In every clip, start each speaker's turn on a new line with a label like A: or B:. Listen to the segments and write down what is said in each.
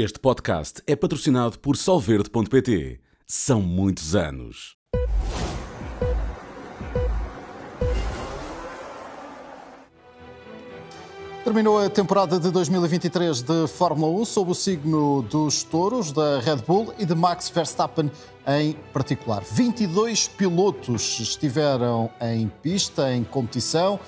A: Este podcast é patrocinado por Solverde.pt. São muitos anos.
B: Terminou a temporada de 2023 de Fórmula 1 sob o signo dos touros da Red Bull e de Max Verstappen em particular. 22 pilotos estiveram em pista, em competição,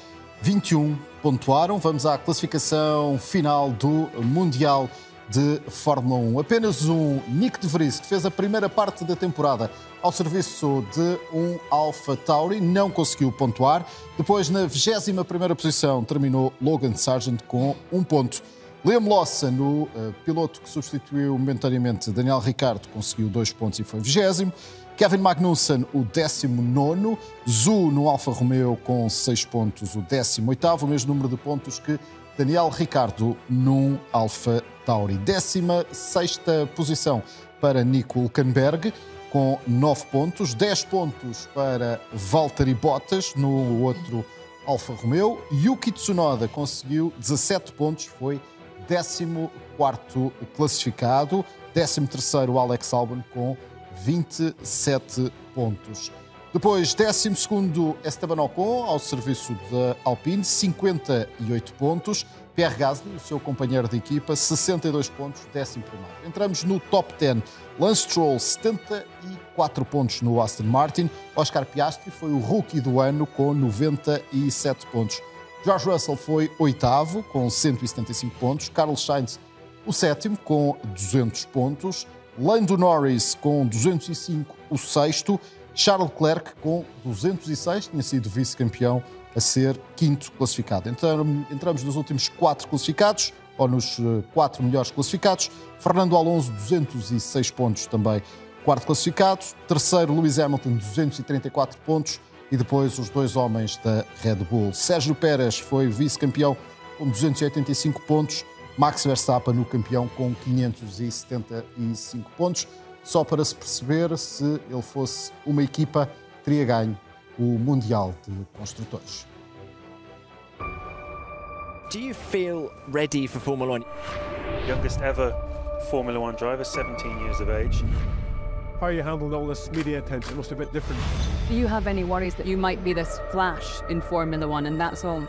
B: 21 pontuaram. Vamos à classificação final do Mundial de Fórmula 1. Apenas um Nick de Vries, que fez a primeira parte da temporada ao serviço de um Alpha Tauri, não conseguiu pontuar. Depois, na 21ª posição, terminou Logan Sargent com um ponto. Liam Lawson, o uh, piloto que substituiu momentaneamente Daniel Ricciardo, conseguiu dois pontos e foi vigésimo. Kevin Magnussen, o 19. Zu no Alfa Romeo com 6 pontos, o 18, o mesmo número de pontos que Daniel Ricciardo num Alfa Tauri. 16 posição para Nico Hülkenberg com 9 pontos, 10 pontos para Valtteri Bottas no outro Alfa Romeo. Yuki Tsunoda conseguiu 17 pontos, foi 14 classificado, 13 Alex Albon com 27 pontos. Depois, 12 Esteban Ocon, ao serviço da Alpine, 58 pontos. Pierre Gasly, o seu companheiro de equipa, 62 pontos, 11 Entramos no top 10. Lance Stroll, 74 pontos no Aston Martin. Oscar Piastri foi o rookie do ano com 97 pontos. George Russell foi oitavo, com 175 pontos. Carlos Sainz, o sétimo, com 200 pontos. Lando Norris com 205, o sexto. Charles Leclerc com 206, tinha sido vice-campeão, a ser quinto classificado. Então, entramos nos últimos quatro classificados, ou nos eh, quatro melhores classificados. Fernando Alonso, 206 pontos também, quarto classificado. Terceiro, Lewis Hamilton, 234 pontos. E depois os dois homens da Red Bull. Sérgio Pérez foi vice-campeão com 285 pontos. Max Verstappen, o campeão, com 575 pontos. Só para se perceber, se ele fosse uma equipa, teria ganho o Mundial de Construtores.
C: Do you feel ready for Formula One?
D: Youngest ever Formula One driver, 17 years of age.
E: How you handled all this media attention must a bit different.
F: Do you have any worries that you might be this flash in Formula One and that's all?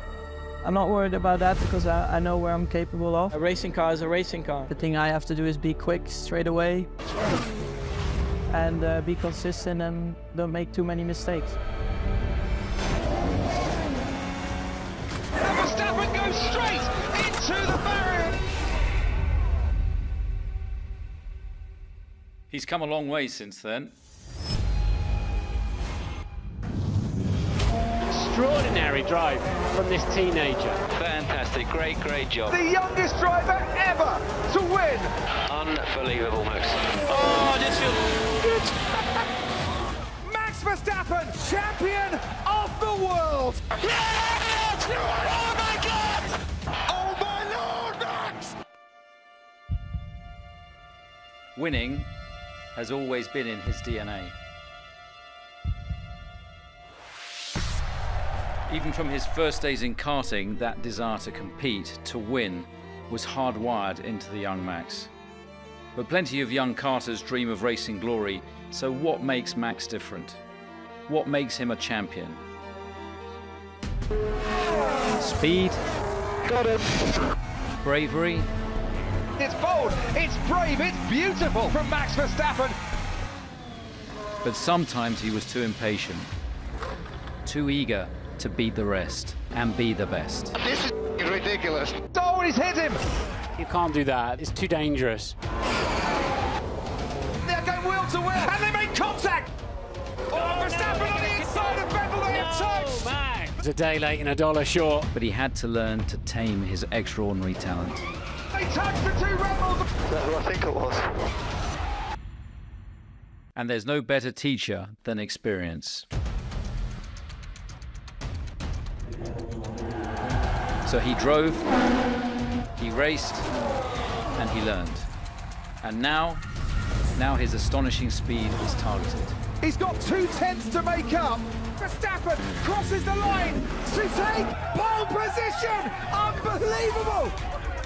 G: I'm not worried about that because I, I, know where I'm capable of.
H: A racing car is a racing car.
G: The thing I have to do is be quick straight away and uh, be consistent and don't make too many mistakes.
I: Verstappen goes straight into the barrier.
J: He's come a long way since then.
K: extraordinary drive from this teenager.
L: Fantastic, great, great job.
I: The youngest driver ever to win.
L: Unbelievable, Max.
I: Oh, this feels good. Max Verstappen, champion of the world. Yes! Oh my God! Oh my Lord, Max!
J: Winning has always been in his DNA. Even from his first days in karting, that desire to compete, to win, was hardwired into the young Max. But plenty of young carters dream of racing glory, so what makes Max different? What makes him a champion? Speed?
I: Got him.
J: Bravery?
I: It's bold, it's brave, it's beautiful from Max Verstappen.
J: But sometimes he was too impatient, too eager to beat the rest and be the best.
I: This is ridiculous. Oh, he's hit him.
K: You can't do that. It's too dangerous. It's a day late and a dollar short.
J: But he had to learn to tame his extraordinary talent.
I: They touched the two Red Bulls.
L: That's what I think it was.
J: And there's no better teacher than experience. So he drove, he raced, and he learned. And now, now his astonishing speed is targeted.
I: He's got two tenths to make up. Verstappen crosses the line to take pole position. Unbelievable.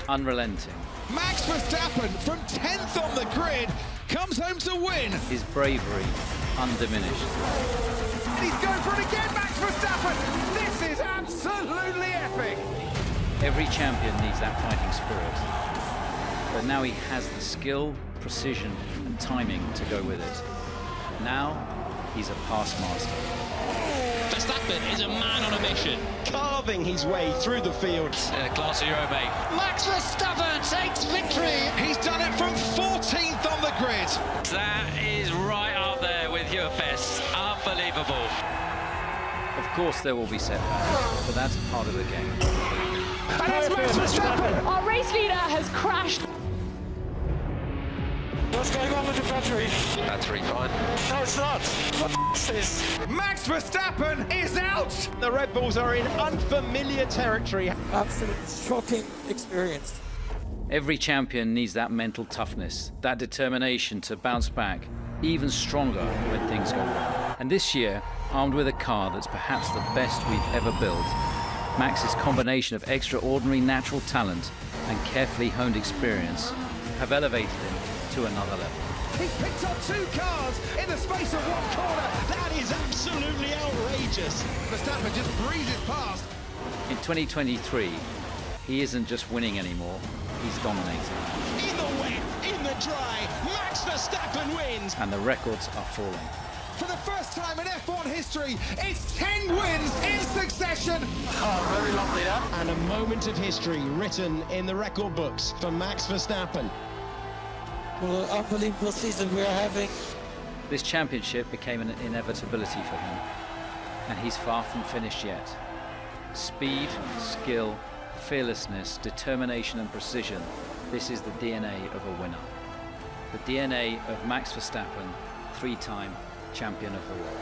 J: unrelenting.
I: Max Verstappen from 10th on the grid comes home to win.
J: His bravery undiminished.
I: And he's going for it again, Max Verstappen. This is absolutely epic.
J: Every champion needs that fighting spirit. But now he has the skill, precision, and timing to go with it. Now, he's a past master.
H: Verstappen is a man on a mission, carving his way through the field.
L: Uh, class of Euro, mate.
I: Max Verstappen takes victory. He's done it from 14th on the grid.
L: That is right up there with your best. Unbelievable.
J: Of course, there will be setbacks, but that's part of the game.
I: And it's Max Verstappen.
F: Our race leader has crashed.
K: What's going on with the battery?
L: Battery fine.
K: No, it's not. What is this?
I: Max Verstappen is out.
H: The Red Bulls are in unfamiliar territory.
K: Absolutely shocking experience.
J: Every champion needs that mental toughness, that determination to bounce back, even stronger when things go wrong. And this year, armed with a car that's perhaps the best we've ever built, Max's combination of extraordinary natural talent and carefully honed experience have elevated him to another level.
I: He's picked up two cars in the space of one corner.
H: That is absolutely outrageous.
I: Verstappen just breezes past.
J: In 2023, he isn't just winning anymore, he's dominating.
H: In the wet, in the dry, Max Verstappen wins.
J: And the records are falling.
I: For the first time in F1 history, it's 10 wins in succession.
H: Oh, very lovely that. And a moment of history written in the record books for Max Verstappen.
K: Well, unbelievable season we are having.
J: This championship became an inevitability for him, and he's far from finished yet. Speed, skill, fearlessness, determination, and precision this is the DNA of a winner. The DNA of Max Verstappen, three time champion of the world.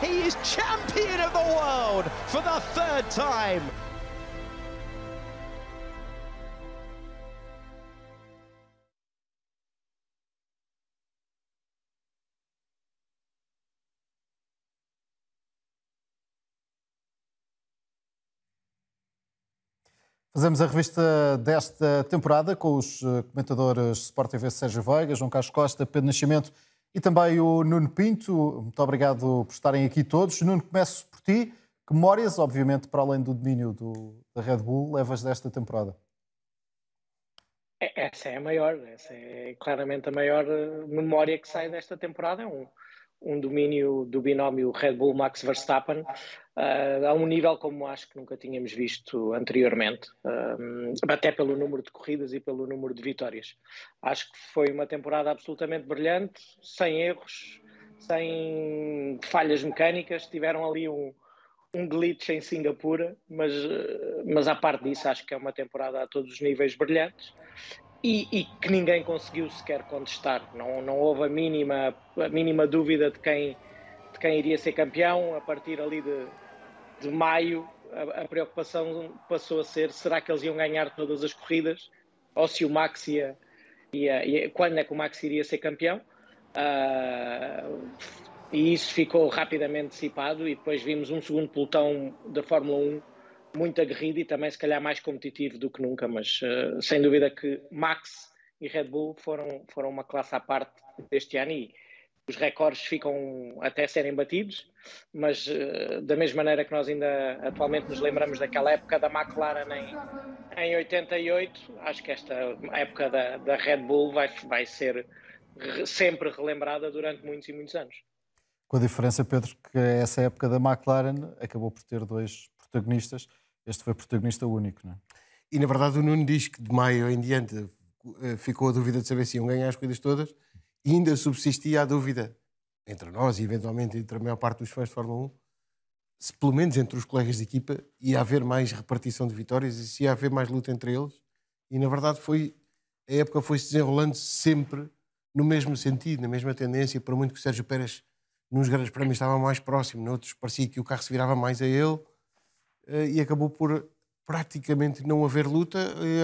H: He is champion of the world for the third time.
B: Fazemos a revista desta temporada com os eh, comentadores Sport TV Sérgio Veiga, João Carlos Costa, Pedro Nascimento e também o Nuno Pinto. Muito obrigado por estarem aqui todos. Nuno, começo por ti. Que memórias, obviamente, para além do domínio do, da Red Bull, levas desta temporada?
M: Essa é a maior, essa é claramente a maior eh, memória que sai desta temporada. É um, um domínio do binómio Red Bull Max Verstappen uh, a um nível como acho que nunca tínhamos visto anteriormente, uh, até pelo número de corridas e pelo número de vitórias. Acho que foi uma temporada absolutamente brilhante, sem erros, sem falhas mecânicas. Tiveram ali um, um glitch em Singapura, mas, mas à parte disso, acho que é uma temporada a todos os níveis brilhantes. E, e, que ninguém conseguiu sequer contestar. Não, não houve a mínima, a mínima dúvida de quem, de quem iria ser campeão. A partir ali de, de maio, a, a, preocupação passou a ser: será que eles iam ganhar todas as corridas? Ou se o Max ia. ia, ia quando é que o Max iria ser campeão? Uh, e isso ficou rapidamente dissipado. E depois vimos um segundo pelotão da Fórmula 1 muito aguerrido e também se calhar mais competitivo do que nunca, mas uh, sem dúvida que Max e Red Bull foram, foram uma classe à parte deste ano e os recordes ficam até serem batidos, mas uh, da mesma maneira que nós ainda atualmente nos lembramos daquela época da McLaren em, em 88, acho que esta época da, da Red Bull vai, vai ser re, sempre relembrada durante muitos e muitos anos.
B: Com a diferença, Pedro, que essa época da McLaren acabou por ter dois protagonistas este foi protagonista único, não é?
N: E na verdade o Nuno diz que de maio em diante eh, ficou a dúvida de saber se iam ganhar as corridas todas ainda subsistia a dúvida entre nós e eventualmente entre a maior parte dos fãs de Fórmula 1 se pelo menos entre os colegas de equipa ia haver mais repartição de vitórias e se ia haver mais luta entre eles e na verdade foi a época foi se desenrolando sempre no mesmo sentido, na mesma tendência, por muito que o Sérgio Pérez nos grandes prémios estava mais próximo, noutros parecia que o carro se virava mais a ele eh, e acabou por praticamente não haver luta.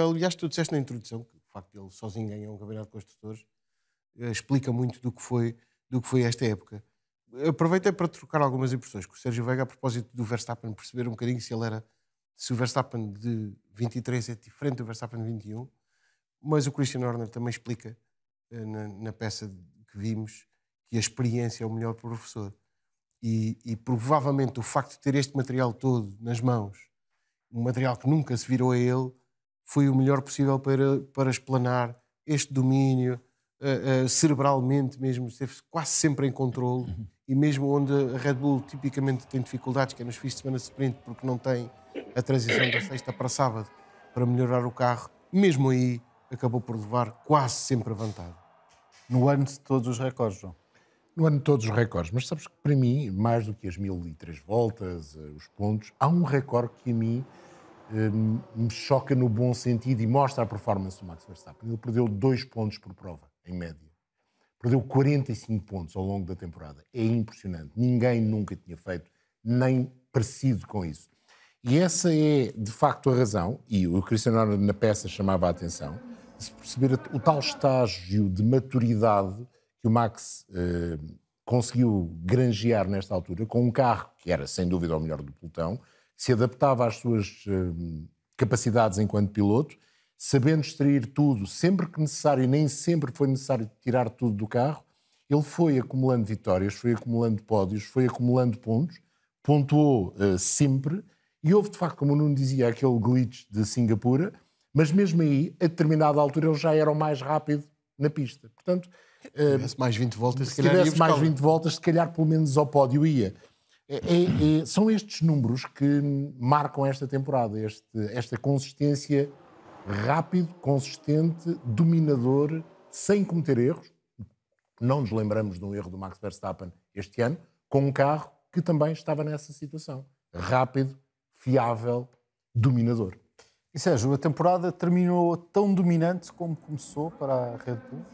N: Aliás, tu disseste na introdução que o facto de ele sozinho ganhar um campeonato de construtores explica muito do que foi, do que foi esta época. Aproveitei para trocar algumas impressões com o Sérgio Veiga a propósito do Verstappen, perceber um bocadinho se ele era se o Verstappen de 23 é diferente do Verstappen de 21, mas o Christian Horner também explica eh, na, na peça que vimos que a experiência é o melhor professor. E, e, provavelmente o facto de ter este material todo nas mãos, um material que nunca se virou a ele, foi o melhor possível para, para explanar este domínio, uh, uh, cerebralmente mesmo, esteve quase sempre em controle, uhum. e mesmo onde a Red Bull tipicamente tem dificuldades, que é nos fins de semana sprint, porque não tem a transição da sexta para sábado para melhorar o carro, mesmo aí acabou por levar quase sempre a vantagem.
B: No ano de todos os recordes, João?
O: No ano de todos os recordes. Mas sabes que para mim, mais do que as mil e três voltas, eh, os pontos, há um recorde que a mim me choca no bom sentido e mostra a performance do Max Verstappen. Ele perdeu dois pontos por prova, em média. Perdeu 45 pontos ao longo da temporada. É impressionante. Ninguém nunca tinha feito nem parecido com isso. E essa é, de facto, a razão, e o Cristiano Ronaldo na peça chamava a atenção, de se perceber o tal estágio de maturidade que o Max eh, conseguiu granjear nesta altura, com um carro que era, sem dúvida, o melhor do pelotão, se adaptava às suas eh, capacidades enquanto piloto, sabendo extrair tudo, sempre que necessário, nem sempre foi necessário tirar tudo do carro, ele foi acumulando vitórias, foi acumulando pódios, foi acumulando pontos, pontuou uh, sempre, e houve, de facto, como o Nuno dizia, aquele glitch de Singapura, mas mesmo aí, a determinada altura, ele já era o mais rápido na pista. Portanto,
N: se tivesse mais 20 voltas,
O: se, se tivesse mais 20 voltas, se calhar pelo menos ao pódio ia. É, é, é, são estes números que marcam esta temporada, este, esta consistência rápido, consistente, dominador, sem cometer erros. Não nos lembramos de um erro do Max Verstappen este ano, com um carro que também estava nessa situação. Rápido, fiável, dominador.
B: E Sérgio, a temporada terminou tão dominante como começou para a Red Bull?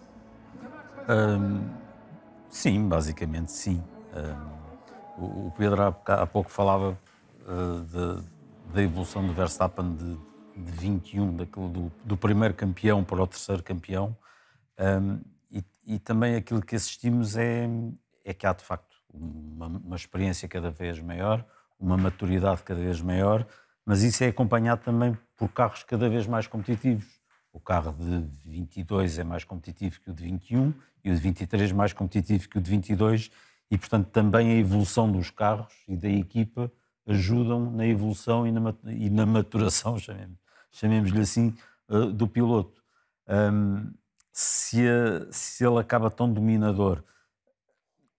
P: Um, sim, basicamente sim. Um, o Pedro há, há pouco falava uh, da evolução do Verstappen de, de 21, daquele, do, do, primeiro campeão para o terceiro campeão. Um, e, e, também aquilo que assistimos é, é que há de facto uma, uma experiência cada vez maior, uma maturidade cada vez maior, mas isso é acompanhado também por carros cada vez mais competitivos. O carro de 22 é mais competitivo que o de 21 e o de 23 mais competitivo que o de 22 e, portanto, também a evolução dos carros e da equipa ajudam na evolução e na, e na maturação, chamemos-lhe assim, uh, do piloto. Um, se, a, se, ele acaba tão dominador,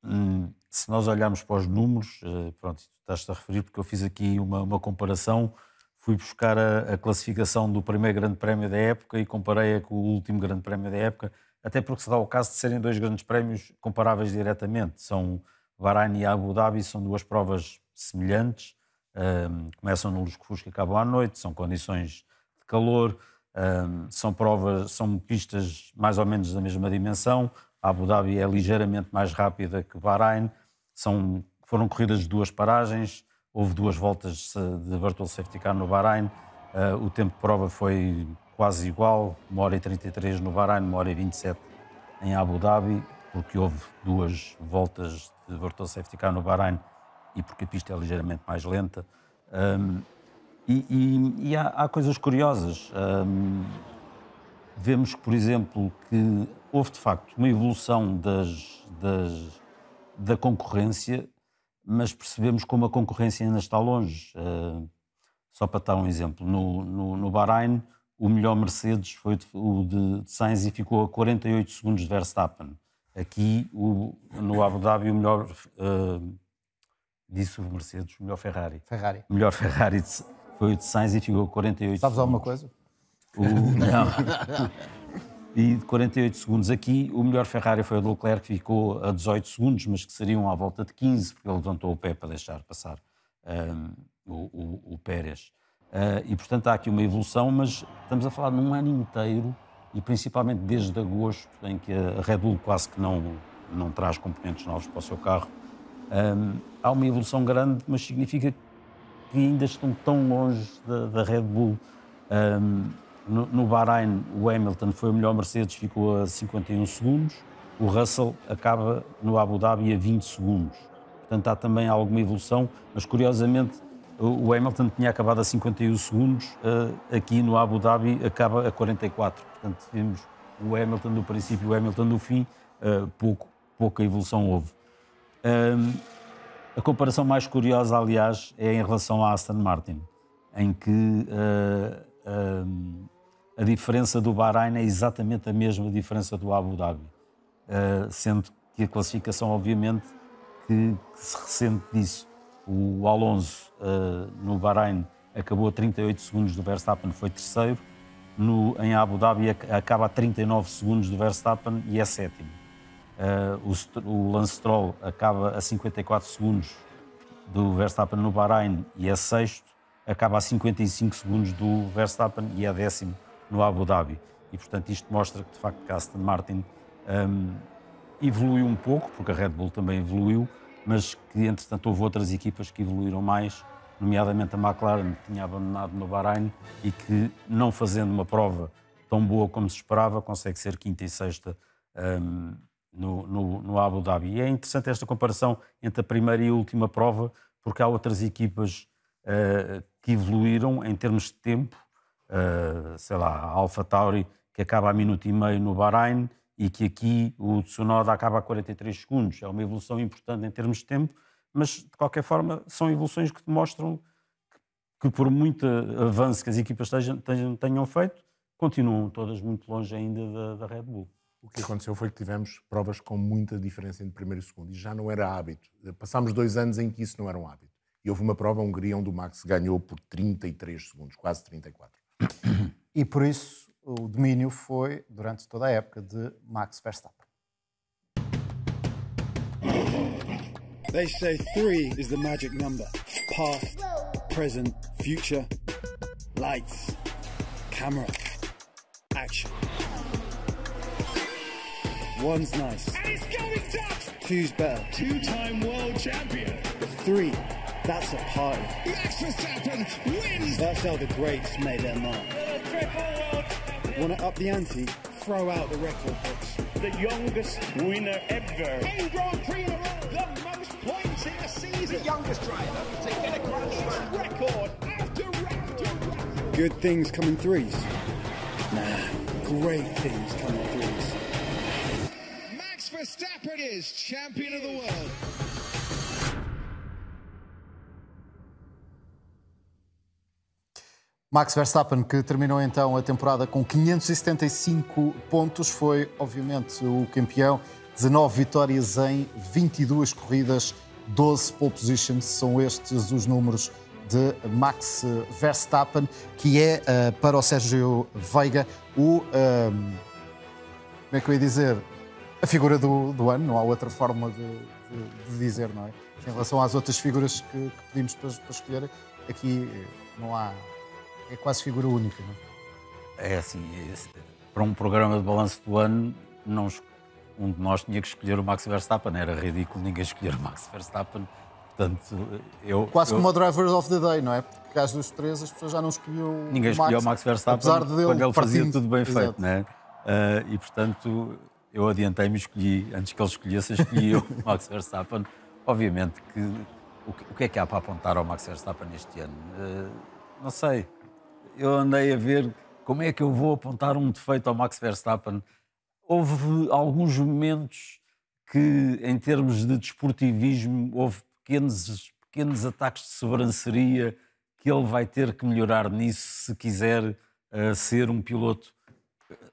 P: um, se nós olharmos para os números, uh, pronto, estás-te a referir porque eu fiz aqui uma, uma comparação, fui buscar a, a, classificação do primeiro grande prémio da época e comparei-a com o último grande prémio da época, até porque se dá o caso de serem dois grandes prémios comparáveis diretamente. São Bahrein e Abu Dhabi, são duas provas semelhantes, um, começam no Lusco-Fusco e acabam à noite, são condições calor, são provas, são pistas mais ou menos da mesma dimensão. A Abu Dhabi é ligeiramente mais rápida que Bahrein, são, foram corridas de duas paragens, houve duas voltas de Virtual Safety Car no Bahrein, uh, o tempo de prova foi quase igual, uma hora e 33 no Bahrein, uma hora e 27 em Abu Dhabi, porque houve duas voltas de Virtual Safety Car no Bahrein e porque a pista é ligeiramente mais lenta. Um, e, e, e há, há, coisas curiosas. Vemos, por exemplo, que houve de facto uma evolução das, das, da concorrência, mas percebemos como a concorrência ainda está longe. Uh, só para dar um exemplo, no, no, no Bahrein, o melhor Mercedes foi o de Sainz e ficou a 48 segundos de Verstappen. Aqui, o, no Abu Dhabi, o melhor. Uh, disse o Mercedes, o melhor Ferrari.
B: Ferrari.
P: Melhor Ferrari foi o de Sainz e ficou a 48
B: Sabes
P: segundos.
B: alguma coisa?
P: O, não. e de 48 segundos aqui, o melhor Ferrari foi o de Leclerc, que ficou a 18 segundos, mas que seriam à volta de 15, porque ele levantou o pé para deixar passar um, o, o, o Pérez. Uh, e, portanto, há aqui uma evolução, mas estamos a falar num ano inteiro e principalmente desde agosto, em que a Red Bull quase que não, não traz componentes novos para o seu carro. Um, há uma evolução grande, mas significa que ainda estão tão longe da, da Red Bull. Um, no, no Bahrein, o Hamilton foi o melhor Mercedes, ficou a 51 segundos. O Russell acaba no Abu Dhabi a 20 segundos. Portanto, há também alguma evolução, mas curiosamente o Hamilton tinha acabado a 51 segundos, aqui no Abu Dhabi acaba a 44. Portanto, vimos o Hamilton do princípio e o Hamilton do fim, pouco, pouca evolução houve. A comparação mais curiosa, aliás, é em relação à Aston Martin, em que a diferença do Bahrein é exatamente a mesma diferença do Abu Dhabi, uh, sendo que a classificação, obviamente, que, que se ressente disso. O Alonso uh, no Bahrein acabou a 38 segundos do Verstappen, foi terceiro. No, em Abu Dhabi acaba a 39 segundos do Verstappen e é sétimo. Uh, o, o Lance Stroll acaba a 54 segundos do Verstappen no Bahrein e é sexto. Acaba a 55 segundos do Verstappen e é décimo no Abu Dhabi. E, portanto, isto mostra que, de facto, a Aston Martin um, evoluiu um pouco, porque a Red Bull também evoluiu, mas que, entretanto, houve outras equipas que evoluíram mais, nomeadamente a McLaren, que tinha abandonado no Bahrein e que, não fazendo uma prova tão boa como se esperava, consegue ser quinta e sexta um, no, no, no, Abu Dhabi. E é interessante esta comparação entre a primeira e a última prova, porque há outras equipas uh, que evoluíram em termos de tempo uh, sei lá, a Alpha Tauri, que acaba a minuto e meio no Bahrein e que aqui o Tsunoda acaba a 43 segundos. É uma evolução importante em termos de tempo, mas de qualquer forma são evoluções que demonstram que, que por muito avanço que as equipas tenham, tenham, feito, continuam todas muito longe ainda da, da Red Bull.
O: O que aconteceu foi que tivemos provas com muita diferença entre primeiro e segundo e já não era hábito. Passámos dois anos em que isso não era um hábito. E houve uma prova, a Hungria, onde o Max ganhou por 33 segundos, quase 34.
B: E por isso o domínio foi, durante toda a época, de Max Verstappen.
Q: They say three is the magic number. Past, present, future. Lights, camera, action. One's nice.
I: And it's going Dutch!
Q: Two's better.
I: Two-time world champion.
Q: Three that's a party.
I: Max Verstappen wins!
Q: That's how the greats made their mark. Want to up the ante? Throw out the record books.
I: The youngest winner ever. 10 Grand Prix in a row. The most points in a season.
R: The youngest driver to get a Grand Prix
I: record after record.
Q: Good things come in threes. Nah, great things come in threes.
I: Max Verstappen is champion of the world.
B: Max Verstappen, que terminou então a temporada com 575 pontos, foi obviamente o campeão. 19 vitórias em 22 corridas, 12 pole positions. São estes os números de Max Verstappen, que é uh, para o Sérgio Veiga o. Uh, como é que eu ia dizer? A figura do, do ano, não há outra forma de, de, de dizer, não é? Em relação às outras figuras que, que pedimos para, para escolher, aqui eh, não há é quase figura única, não
P: é? É assim, é, para um programa de balanço do ano, não, um de nós tinha que escolher o Max Verstappen, era ridículo ninguém escolher o Max Verstappen. Portanto, eu,
B: Quase
P: eu...
B: como o Driver of the Day, não é? Porque caso dos três as pessoas já não escolhiam
P: Ninguém
B: o Max,
P: escolheu o Max Verstappen
B: apesar de
P: quando ele fazia
B: partindo.
P: tudo bem
B: Exato.
P: feito, não é? Uh, e portanto, eu adiantei-me escolhi, antes que ele escolhesse, escolhi o Max Verstappen. Obviamente que o, que o que é que há para apontar ao Max Verstappen este ano? Uh, não sei eu andei a ver como é que eu vou apontar um defeito ao Max Verstappen. Houve alguns momentos que, em termos de desportivismo, houve pequenos, pequenos ataques de sobranceria que ele vai ter que melhorar nisso se quiser uh, ser um piloto.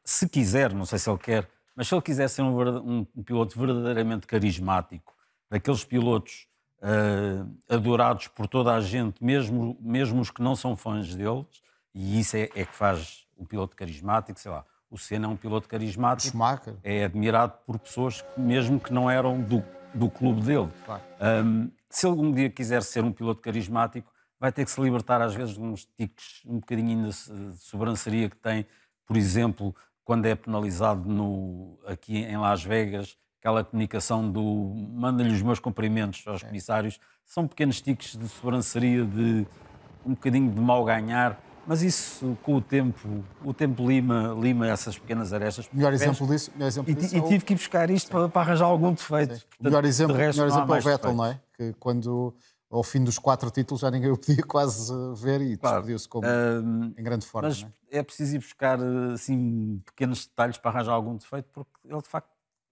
P: Se quiser, não sei se ele quer, mas se ele quiser ser um, um, piloto verdadeiramente carismático, daqueles pilotos uh, adorados por toda a gente, mesmo, mesmo os que não são fãs deles, e isso é, é que faz um piloto carismático, sei lá. O Senna é um piloto carismático.
B: Schumacher.
P: É admirado por pessoas que, mesmo que não eram do, do clube dele.
B: Claro.
P: Um, se algum dia quiser ser um piloto carismático, vai ter que se libertar às vezes de uns tiques um bocadinho de sobranceria que tem. Por exemplo, quando é penalizado no, aqui em Las Vegas, aquela comunicação do manda-lhe os meus cumprimentos aos comissários, são pequenos tiques de sobranceria, de um bocadinho de mal ganhar mas isso, com o tempo, o tempo lima, lima essas pequenas arestas.
B: Melhor exemplo disso, melhor exemplo
P: e,
B: disso
P: e
B: é o...
P: tive que ir buscar isto para, para, arranjar algum defeito.
B: Portanto, melhor exemplo,
P: de resto,
B: melhor exemplo é o Vettel,
P: defeitos.
B: não é? Que quando ao fim dos quatro títulos já ninguém o podia quase ver e
P: Claro.
B: despediu-se como
P: Hum,
B: em grande forma.
P: Mas
B: não
P: é? preciso ir buscar assim, pequenos detalhes para arranjar algum defeito, porque ele de facto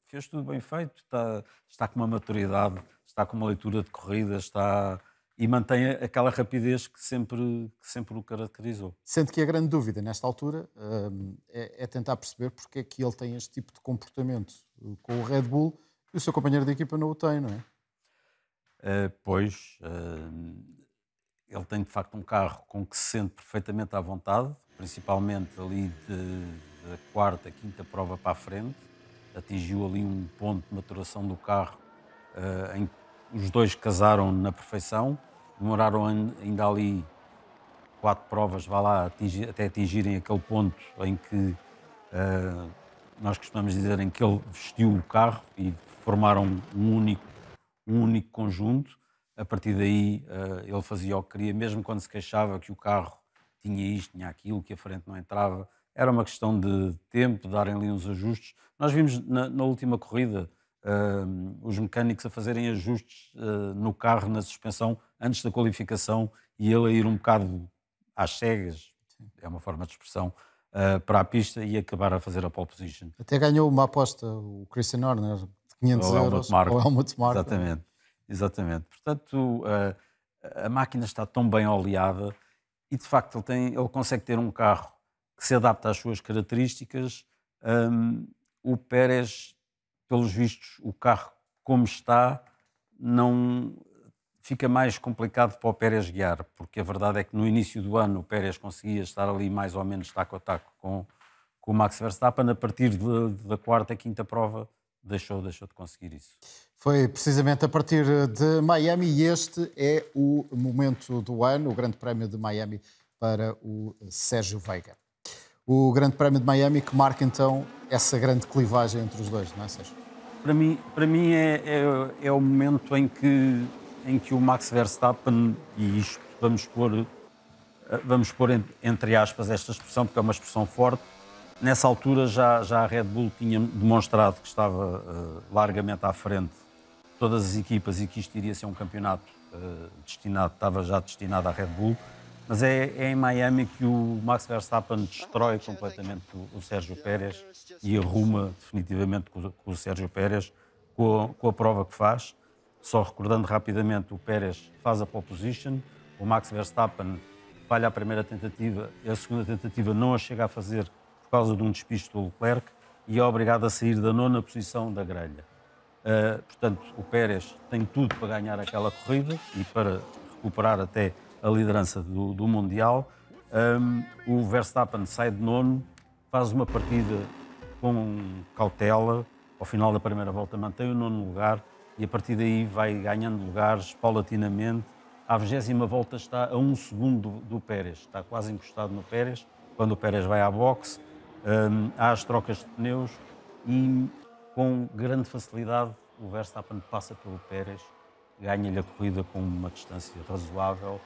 P: fez tudo bem feito, está, está com uma maturidade, está com uma leitura de corrida, está e mantém aquela rapidez que sempre, que sempre o caracterizou.
B: Sendo que a grande dúvida nesta altura hum, é, é tentar perceber porque é que ele tem este tipo de comportamento uh, com o Red Bull e o seu companheiro de equipa não o tem, não é?
P: Uh, pois, uh, ele tem de facto um carro com que se sente perfeitamente à vontade, principalmente ali da quarta, quinta prova para a frente. Atingiu ali um ponto de maturação do carro uh, em que os dois casaram na perfeição, demoraram ainda ali quatro provas, vá lá, atingi- até atingirem aquele ponto em que uh, nós costumamos dizer em que ele vestiu o carro e formaram um único, um único conjunto. A partir daí uh, ele fazia o que queria, mesmo quando se queixava que o carro tinha isto, tinha aquilo, que a frente não entrava. Era uma questão de tempo, de darem ali uns ajustes. Nós vimos na, na última corrida uh, os mecânicos a fazerem ajustes uh, no carro, na suspensão, antes da qualificação, e ele a ir um bocado às cegas, é uma forma de expressão, uh, para a pista e acabar a fazer a pole position.
B: Até ganhou uma aposta, o Christian Horner, 500
P: Ou
B: euros.
P: Marko.
B: Ou Helmut Marko.
P: Exatamente, exatamente. Portanto, a, a máquina está tão bem oleada e, de facto, ele, tem, ele consegue ter um carro que se adapta às suas características. Hum, o Pérez, pelos vistos, o carro como está, não fica mais complicado para o Pérez guiar, porque a verdade é que no início do ano o Pérez conseguia estar ali mais ou menos taco a taco com, com o Max Verstappen, a partir da quarta, quinta prova deixou, deixou de conseguir isso.
B: Foi precisamente a partir de Miami e este é o momento do ano, o Grande Prémio de Miami para o Sérgio Veiga. O Grande Prémio de Miami que marca então essa grande clivagem entre os dois, não é, Sérgio?
P: Para mim, para mim é, é, é o momento em que, em que o Max Verstappen, e isto vamos pôr, eh, vamos pôr en- entre aspas esta expressão, porque é uma expressão forte, nessa altura já, já a Red Bull tinha demonstrado que estava eh, largamente à frente de todas as equipas e que isto iria ser um campeonato eh, destinado, estava já destinado à Red Bull, mas é, é em Miami que o Max Verstappen destrói completamente o, o Sérgio Pérez e arruma definitivamente com, com o Sérgio Pérez com a, com a prova que faz. Só recordando rapidamente, o Pérez faz a pole position, o Max Verstappen falha a primeira tentativa e a segunda tentativa não a chega a fazer causa de um despiste do Leclerc e é obrigado a sair da nona posição da grelha. Uh, portanto, o Pérez tem tudo para ganhar aquela corrida e para recuperar até a liderança do, do Mundial. Um, o Verstappen sai de nono, faz uma partida com cautela. Ao final da primeira volta mantém o nono lugar e a partir daí vai ganhando lugares paulatinamente. À vigésima volta está a um segundo do, do Pérez, está quase encostado no Pérez. Quando o Pérez vai à boxe, um, as trocas de pneus e com grande facilidade o Verstappen passa pelo Pérez, ganha-lhe a corrida com uma distância razoável.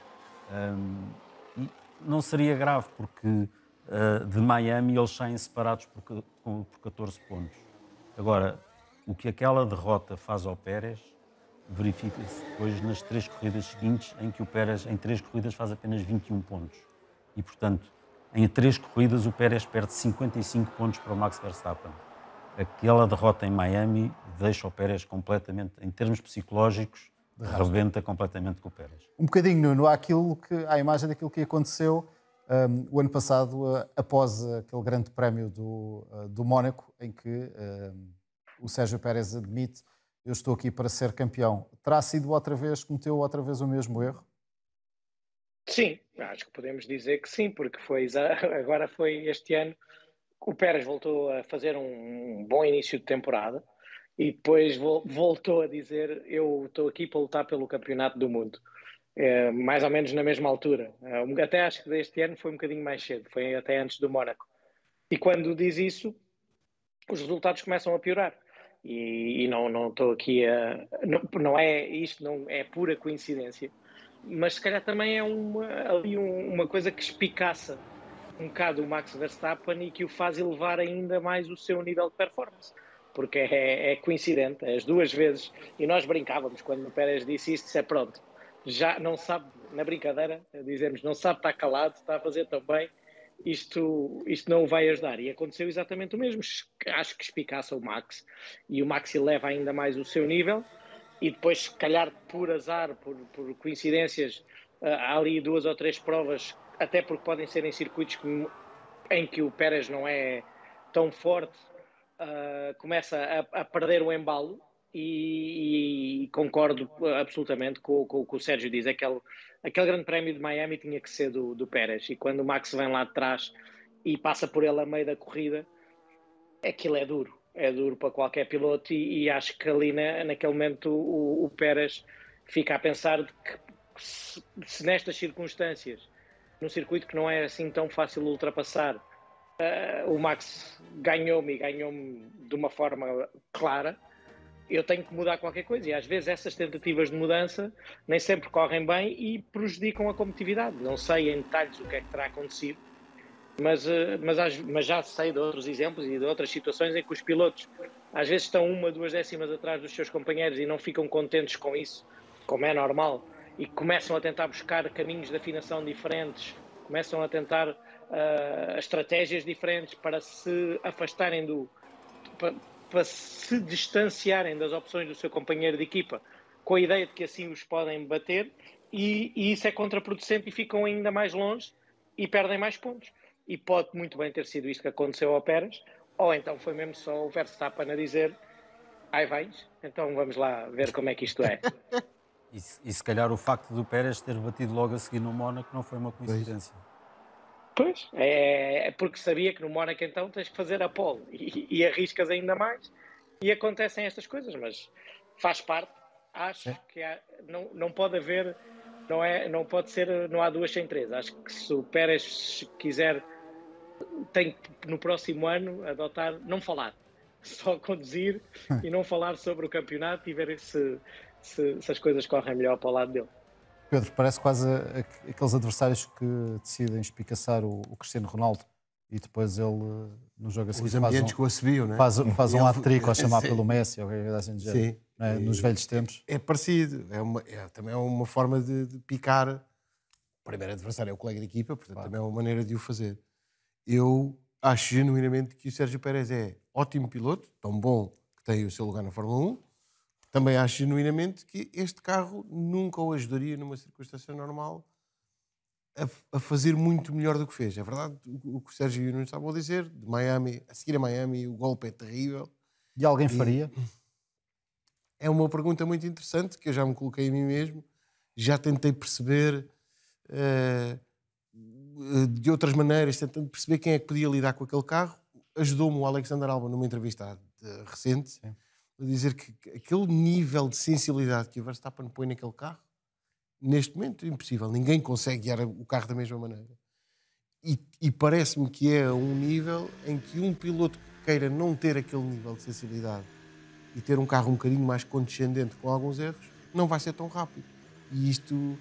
P: Um, e não seria grave, porque uh, de Miami eles saem separados por, por 14 pontos. Agora, o que aquela derrota faz ao Pérez verifica-se depois nas três corridas seguintes, em que o Pérez, em três corridas, faz apenas 21 pontos. E, portanto, em três corridas, o Pérez perde 55 pontos para o Max Verstappen. Aquela derrota em Miami deixa o Pérez completamente, em termos psicológicos, rebenta completamente com o Pérez.
B: Um bocadinho, Nuno, aquilo que, a imagem daquilo que aconteceu um, o ano passado, uh, após aquele grande prémio do, uh, do Mónaco, em que um, o Sérgio Pérez admite eu estou aqui para ser campeão. Terá sido outra vez, cometeu outra vez o mesmo erro?
M: Sim, acho que podemos dizer que sim, porque foi agora foi este ano o Pérez voltou a fazer um bom início de temporada e depois vol- voltou a dizer eu estou aqui para lutar pelo campeonato do mundo. É, mais ou menos na mesma altura. É, Até acho que deste ano foi um bocadinho mais cedo, foi até antes do Mónaco. E quando diz isso, os resultados começam a piorar. E, e não não estou aqui a. Não, não é isto, não é pura coincidência, mas se calhar também é uma, ali um- uma coisa que espicaça um bocado o Max Verstappen e que o faz elevar ainda mais o seu nível de performance. Porque é, é coincidente, as duas vezes, e nós brincávamos quando o Pérez disse isto, é pronto, já não sabe, na brincadeira, dizemos, não sabe estar calado, está a fazer tão bem, isto, isto não o vai ajudar. E aconteceu exatamente o mesmo. Acho que espicaça o Max e o Max eleva ainda mais o seu nível. E depois, se calhar por azar, por, por coincidências, uh, há ali duas ou três provas, até porque podem ser em circuitos que, em que o Pérez não é tão forte, uh, começa a, a, perder o embalo. E, e concordo absolutamente com, com, com o Sérgio diz. Aquele, aquele grande prémio de Miami tinha que ser do, do Pérez. E quando o Max vem lá de trás e passa por ele a meio da corrida, aquilo é duro. É duro para qualquer piloto. E, e acho que ali na, naquele momento o, o Pérez fica a pensar que se, se, nestas circunstâncias, num circuito que não é assim tão fácil de ultrapassar, uh, o Max ganhou-me e ganhou-me de uma forma clara eu tenho que mudar qualquer coisa. E às vezes essas tentativas de mudança nem sempre correm bem e prejudicam a competitividade. Não sei em detalhes o que é que terá acontecido, mas, eh, mas, mas já sei de outros exemplos e de outras situações em que os pilotos às vezes estão uma, duas décimas atrás dos seus companheiros e não ficam contentes com isso, como é normal, e começam a tentar buscar caminhos de afinação diferentes, começam a tentar uh, estratégias diferentes para se afastarem do para se distanciarem das opções do seu companheiro de equipa, com a ideia de que assim os podem bater, e, e, isso é contraproducente e ficam ainda mais longe e perdem mais pontos. E pode muito bem ter sido isto que aconteceu ao Pérez, ou então foi mesmo só o Verstappen a dizer: ai vais, então vamos lá ver como é que isto é.
P: e, e se calhar o facto do Pérez ter batido logo a seguir no Mónaco não foi uma coincidência.
M: Pois, é, é, porque sabia que no Mónaco então tens que fazer a pole e, e, arriscas ainda mais e acontecem estas coisas, mas faz parte. Acho é. que há, não, não pode haver, não, é, não pode ser, não há duas sem três. Acho que se o Pérez quiser, tem que no próximo ano adotar, não falar, só conduzir e não falar sobre o campeonato e ver se, se, se as coisas correm melhor para o lado dele.
B: Pedro, parece quase aqueles adversários que decidem espicaçar o, o Cristiano Ronaldo e depois ele, no jogo a seguir,
N: Os ambientes um, que o assobiam, né?
B: faz, faz um hat-trick ao chamar pelo Messi ou qualquer assim género, é? nos velhos tempos.
N: É parecido, é, uma, é também é uma forma de, de picar. O primeiro adversário é o colega de equipa, portanto claro. também é uma maneira de o fazer. Eu acho genuinamente que o Sérgio Pérez é ótimo piloto, tão bom que tem o seu lugar na Fórmula 1, também acho genuinamente que este carro nunca o ajudaria numa circunstância normal a, a fazer muito melhor do que fez. É verdade o, o que o Sérgio Nunes estava a dizer, de Miami, a seguir a Miami, o golpe é terrível.
B: E alguém faria? E
N: é uma pergunta muito interessante que eu já me coloquei a mim mesmo. Já tentei perceber uh, de outras maneiras, tentando perceber quem é que podia lidar com aquele carro. Ajudou-me o Alexander Alba numa entrevista recente. Sim a dizer que aquele nível de sensibilidade que o Verstappen põe naquele carro, neste momento é impossível. Ninguém consegue guiar o carro da mesma maneira. E, e parece-me que é um nível em que um piloto que queira não ter aquele nível de sensibilidade e ter um carro um bocadinho mais condescendente com alguns erros, não vai ser tão rápido. E isto,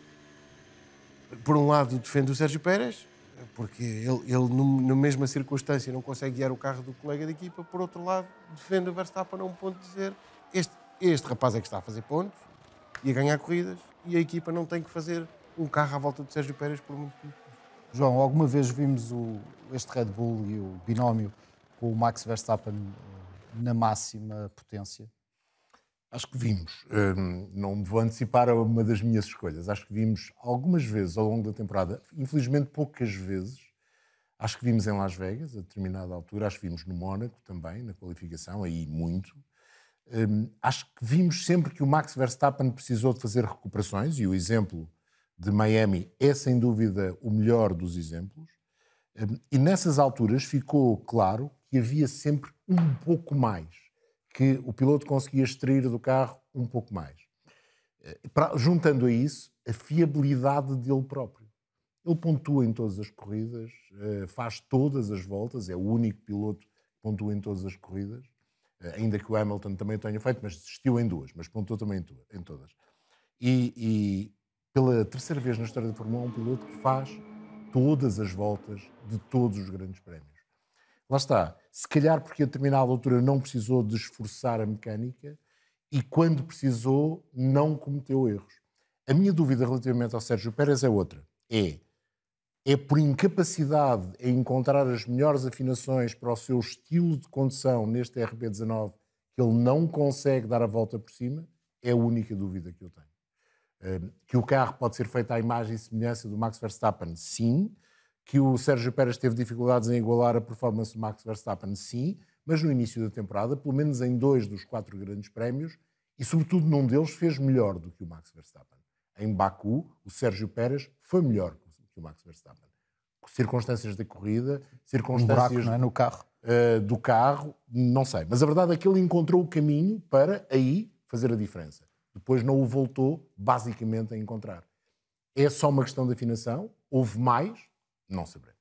N: por um lado, defende o Sérgio Pérez, porque ele, ele na mesma circunstância, não consegue guiar o carro do colega de equipa. Por outro lado, defende o Verstappen a um ponto de dizer este, este rapaz é que está a fazer pontos e a ganhar corridas e a equipa não tem que fazer um carro à volta de Sérgio Pérez por muito tempo.
B: João, alguma vez vimos o, este Red Bull e o binómio com o Max Verstappen eh, na máxima potência?
O: Acho que vimos. Hum, não me vou antecipar a uma das minhas escolhas. Acho que vimos algumas vezes ao longo da temporada, infelizmente poucas vezes. Acho que vimos em Las Vegas, a determinada altura. Acho que vimos no Mónaco também, na qualificação, aí muito. Hum, acho que vimos sempre que o Max Verstappen precisou de fazer recuperações, e o exemplo de Miami é sem dúvida o melhor dos exemplos. Hum, e nessas alturas ficou claro que havia sempre um pouco mais que o piloto conseguia extrair do carro um pouco mais. Eh, juntando a isso, a fiabilidade dele próprio. Ele pontua em todas as corridas, eh, faz todas as voltas, é o único piloto que pontua em todas as corridas, eh, ainda que o Hamilton também tenha feito, mas desistiu em duas, mas pontuou também em todas. E, e pela terceira vez na história da Fórmula 1, um piloto que faz todas as voltas de todos os grandes prémios. Lá está. Se calhar porque a determinada altura não precisou de esforçar a mecânica e quando precisou não cometeu erros. A minha dúvida relativamente ao Sérgio Pérez é outra. É, é por incapacidade em encontrar as melhores afinações para o seu estilo de condução neste RB19 que ele não consegue dar a volta por cima? É a única dúvida que eu tenho. Uh, que o carro pode ser feito à imagem e semelhança do Max Verstappen? Sim. Que o Sérgio Pérez teve dificuldades em igualar a performance do Max Verstappen? Sim. Mas no início da temporada, pelo menos em dois dos quatro grandes prémios, e sobretudo num deles, fez melhor do que o Max Verstappen. Em Baku, o Sérgio Pérez foi melhor que o Max Verstappen. Circunstâncias da corrida, circunstâncias
B: um buraco, não é? no carro.
O: Uh, do carro, não sei. Mas a verdade é que ele encontrou o caminho para aí fazer a diferença. Depois não o voltou, basicamente, a encontrar. É só uma questão de afinação? Houve mais? Não saberemos.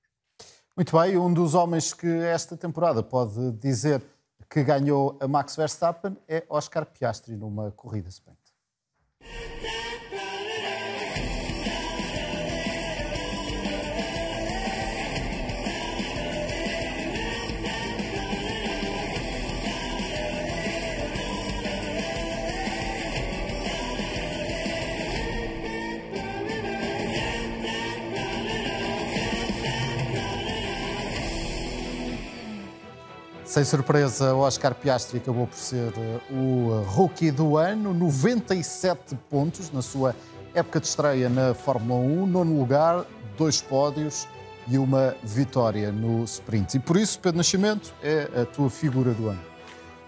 B: Muito bem, um dos homens que esta temporada pode dizer que ganhou a Max Verstappen é Oscar Piastri numa corrida sprint. Sem surpresa, o Oscar Piastri acabou por ser eh, o rookie do ano, 97 pontos na sua época de estreia na Fórmula 1, nono lugar, dois pódios e uma vitória no sprint. E por isso, Pedro Nascimento é a tua figura do ano.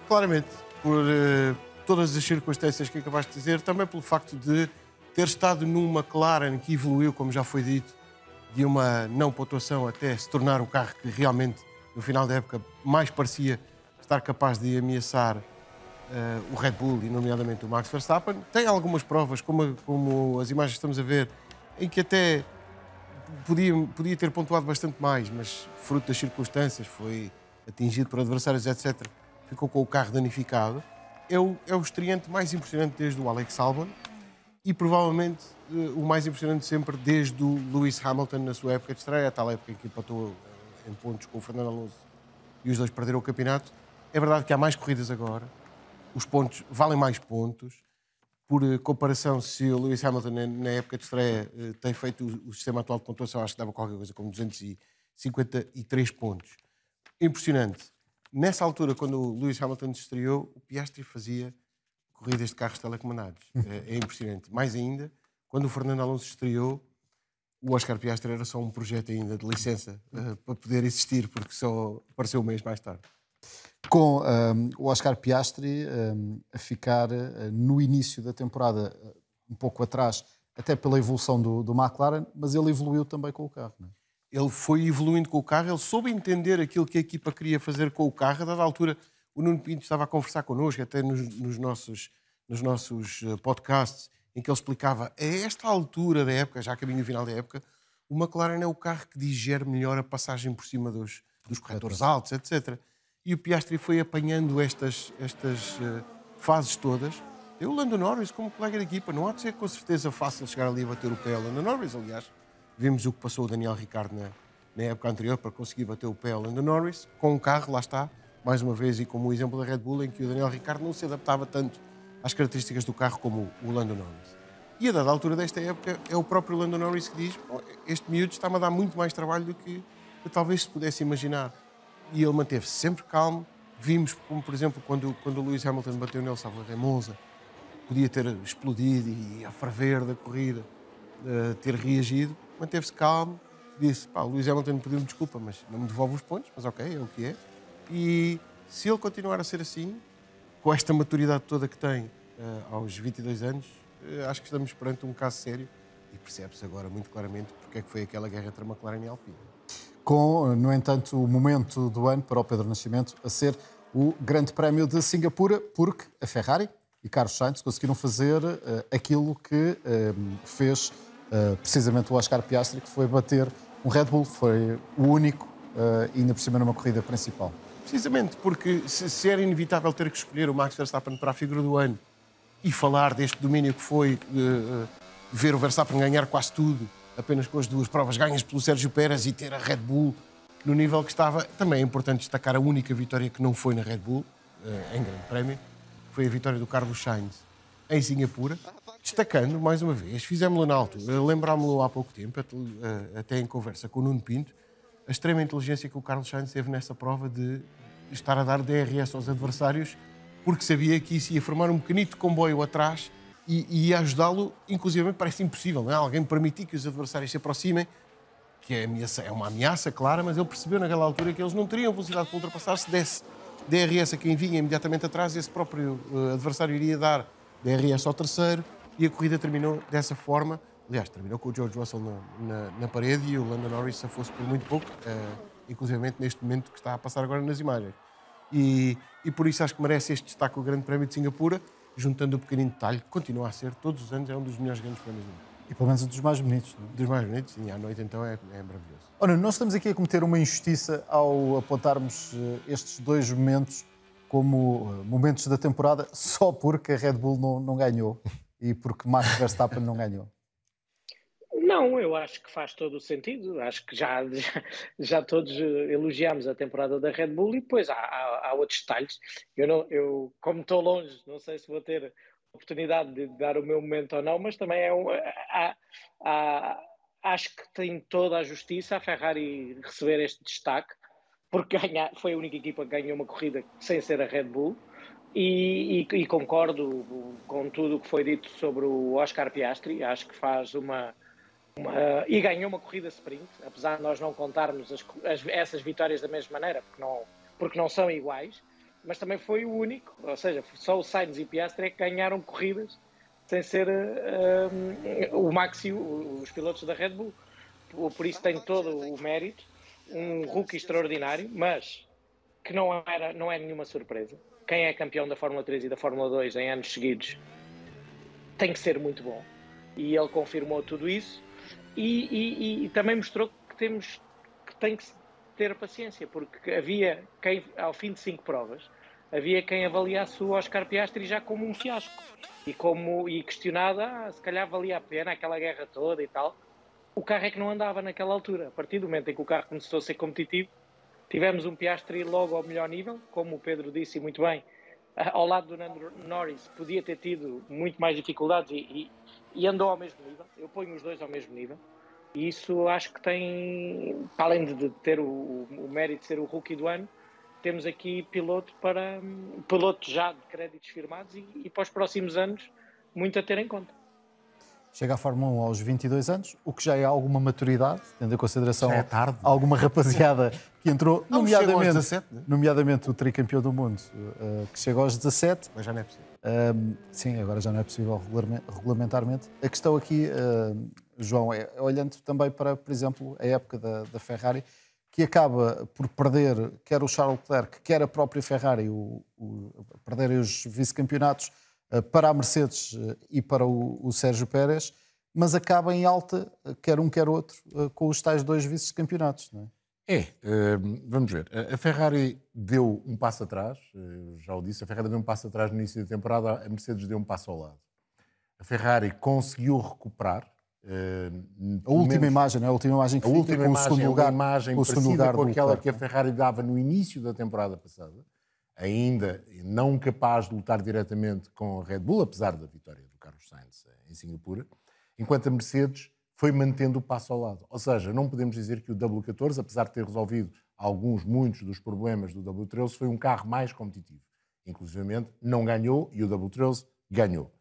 N: Claramente, por uh, todas as circunstâncias que acabaste de dizer, também pelo facto de ter estado numa McLaren que evoluiu, como já foi dito, de uma não pontuação até se tornar o carro que realmente no final da época, mais parecia estar capaz de ameaçar uh, o Red Bull e, nomeadamente, o Max Verstappen. Tem algumas provas, como, como as imagens que estamos a ver, em que até podia, podia ter pontuado bastante mais, mas fruto das circunstâncias, foi atingido por adversários, etc., ficou com o carro danificado. É o, é o estreante mais impressionante desde o Alex Albon e provavelmente uh, o mais impressionante sempre desde o Lewis Hamilton na sua época de estreia, a tal época em que empatou em pontos com o Fernando Alonso e os dois perderam o campeonato. É verdade que há mais corridas agora, os pontos valem mais pontos. Por eh, comparação, se o Lewis Hamilton, na época de estreia, eh, tem feito o sistema atual de pontuação, acho que dava qualquer coisa como 253 pontos. Impressionante. Nessa altura, quando o Lewis Hamilton estreou, o Piastri fazia corridas de carros telecomandados. É, é impressionante. Mais ainda, quando o Fernando Alonso estreou, o Oscar Piastri era só um projeto ainda de licença uh, para poder existir, porque só apareceu um mês mais tarde.
B: Com um, ehm, o Oscar Piastri um, ehm, a ficar uh, no início da temporada, uh, um pouco atrás, até pela evolução do, do McLaren, mas ele evoluiu também com o carro. Não é?
N: Ele foi evoluindo com o carro, ele soube entender aquilo que a equipa queria fazer com o carro. A dada altura, o Nuno Pinto estava a conversar connosco, até nos, nos nossos, nos nossos podcasts, em que ele explicava a esta altura da época, já caminho final da época, o McLaren é o carro que digere melhor a passagem por cima dos, dos corretores altos, etc. E o Piastri foi apanhando estas, estas uh, fases todas. Eu, Lando Norris, como colega de equipa, não há de ser com certeza fácil chegar ali a bater o pé ao Lando Norris, aliás. Vimos o que passou o Daniel Ricciardo na, na época anterior para conseguir bater o pé ao Lando Norris, com um carro, lá está, mais uma vez, e como o exemplo da Red Bull, em que o Daniel Ricciardo não se adaptava tanto às características do carro como o Lando Norris. E a dada altura desta época é o próprio Lando Norris que diz este miúdo está-me a dar muito mais trabalho do que eu talvez se pudesse imaginar. E ele manteve-se sempre calmo. Vimos, como por exemplo, quando, quando o Lewis Hamilton bateu nele, salvo em Monza, podia ter explodido e a ferver da corrida, uh, ter reagido. Manteve-se calmo, disse, pá, o Lewis Hamilton pediu-me desculpa, mas não me devolve os pontos, mas ok, é o que é. E se ele continuar a ser assim, com esta maturidade toda que tem aos 22 anos, uh, acho que estamos perante um caso sério e percebe-se agora muito claramente porque é que foi aquela guerra entre a McLaren e a Alpine.
B: Com, no entanto, o momento do ano para o Pedro Nascimento a ser o Grande Prémio de Singapura, porque a Ferrari e Carlos Sainz conseguiram fazer uh, aquilo que fez precisamente o Oscar Piastri, que foi bater um Red Bull, foi o único, ainda por cima numa corrida principal.
N: Precisamente porque se, se, era inevitável ter que escolher o Max Verstappen para a figura do ano e falar deste domínio que foi uh, ver o Verstappen ganhar quase tudo, apenas com as duas provas ganhas pelo Sérgio Pérez e ter a Red Bull no nível que estava, também é importante destacar a única vitória que não foi na Red Bull, uh, em Grande Prémio, foi a vitória do Carlos Sainz em Singapura. destacando, mais uma vez, fizemos-lo na altura, lembrámos-lo há pouco tempo, até em conversa com o Nuno Pinto, a extrema inteligência que o Carlos Sainz teve nessa prova de estar a dar DRS aos adversários, porque sabia que isso ia formar um pequenito comboio atrás e, e ia ajudá-lo, inclusive parece impossível, não é? Alguém permitir que os adversários se aproximem, que é, ameaça, é uma ameaça, clara, mas ele percebeu naquela altura que eles não teriam velocidade para ultrapassar se desse DRS a quem vinha imediatamente atrás, esse próprio uh, adversário iria dar DRS ao terceiro e a corrida terminou dessa forma. Aliás, terminou com o George Russell na, na, na parede e o Lando Norris se fosse por muito pouco, uh, inclusive neste momento que está a passar agora nas imagens. E, e por isso acho que merece este destaque o Grande Prémio de Singapura, juntando o pequenino detalhe, que continua a ser, todos os anos, é um dos melhores grandes prémios do mundo.
B: E pelo menos um dos mais bonitos. Não?
N: É? Dos mais bonitos, sim. À noite, então, é, é maravilhoso.
B: Ora, nós estamos aqui a cometer uma injustiça ao apontarmos uh, estes dois momentos como uh, momentos da temporada só porque a Red Bull não, não ganhou e porque Max Verstappen não ganhou.
M: Não, eu acho que faz todo o sentido. Acho que já, já, já todos elogiamos a temporada da Red Bull e depois há, há, há outros detalhes. Eu, não, eu, como estou longe, não sei se vou ter oportunidade de dar o meu momento ou não, mas também é um, há, há, acho que tem toda a justiça a Ferrari receber este destaque, porque ganha, foi a única equipa que ganhou uma corrida sem ser a Red Bull. E, e, e concordo com tudo o que foi dito sobre o Oscar Piastri. Acho que faz uma, uma, e ganhou uma corrida sprint, apesar de nós não contarmos as, as, essas vitórias da mesma maneira, porque não, porque não são iguais, mas também foi o único, ou seja, só o Sainz e Piastri é que ganharam corridas sem ser uh, o Max e os pilotos da Red Bull. Por isso tem todo o mérito, um rookie extraordinário, mas que não, era, não é nenhuma surpresa. Quem é campeão da Fórmula 3 e da Fórmula 2 em anos seguidos tem que ser muito bom. E ele confirmou tudo isso e, e, e, também mostrou que temos que tem que ter paciência, porque havia quem, ao fim de cinco provas, havia quem avaliasse o Oscar Piastri já como um fiasco e como e questionada, ah, se calhar valia a pena aquela guerra toda e tal. O carro é que não andava naquela altura. A partir do momento em que o carro começou a ser competitivo, tivemos um Piastri logo ao melhor nível, como o Pedro disse muito bem, ao lado do Nando Norris podia ter tido muito mais dificuldades e, e andou ao mesmo nível. Eu ponho os dois ao mesmo nível. E isso acho que tem, além de ter o, o mérito de ser o rookie do ano, temos aqui piloto para piloto já de créditos firmados e, e para os próximos anos muito a ter em conta.
B: Chega à Fórmula 1 aos 22 anos, o que já é alguma maturidade, tendo em consideração
N: é tarde.
B: alguma rapaziada que entrou, não, nomeadamente, 17, né? nomeadamente o tricampeão do mundo, uh, que chega aos 17.
N: Mas já não é possível.
B: Uh, sim, agora já não é possível regulamentarmente. A questão aqui, uh, João, é olhando também para, por exemplo, a época da, da, Ferrari, que acaba por perder quer o Charles Leclerc, quer a própria Ferrari, o, o, perderem os vice-campeonatos eh, para a Mercedes eh, e para o, o Sérgio Pérez, mas acaba em alta, quer um quer outro, com os tais dois vice-campeonatos, não é?
O: É, vamos ver. A Ferrari deu um passo atrás, já o disse, a Ferrari deu um passo atrás no início da temporada, a Mercedes deu um passo ao lado. A Ferrari conseguiu recuperar.
B: a última menos, imagem, não é? A última imagem que
O: a
B: fica
O: última
B: com
O: imagem,
B: o segundo lugar,
O: imagem
B: com segundo lugar
O: com aquela que a Ferrari dava no início da temporada passada ainda não capaz de lutar diretamente com a Red Bull, apesar da vitória do Carlos Sainz em Singapura, enquanto a Mercedes foi mantendo o passo ao lado. Ou seja, não podemos dizer que o W14, apesar de ter resolvido alguns, muitos dos problemas do W13, foi um carro mais competitivo. Inclusive, não ganhou e o W13 ganhou.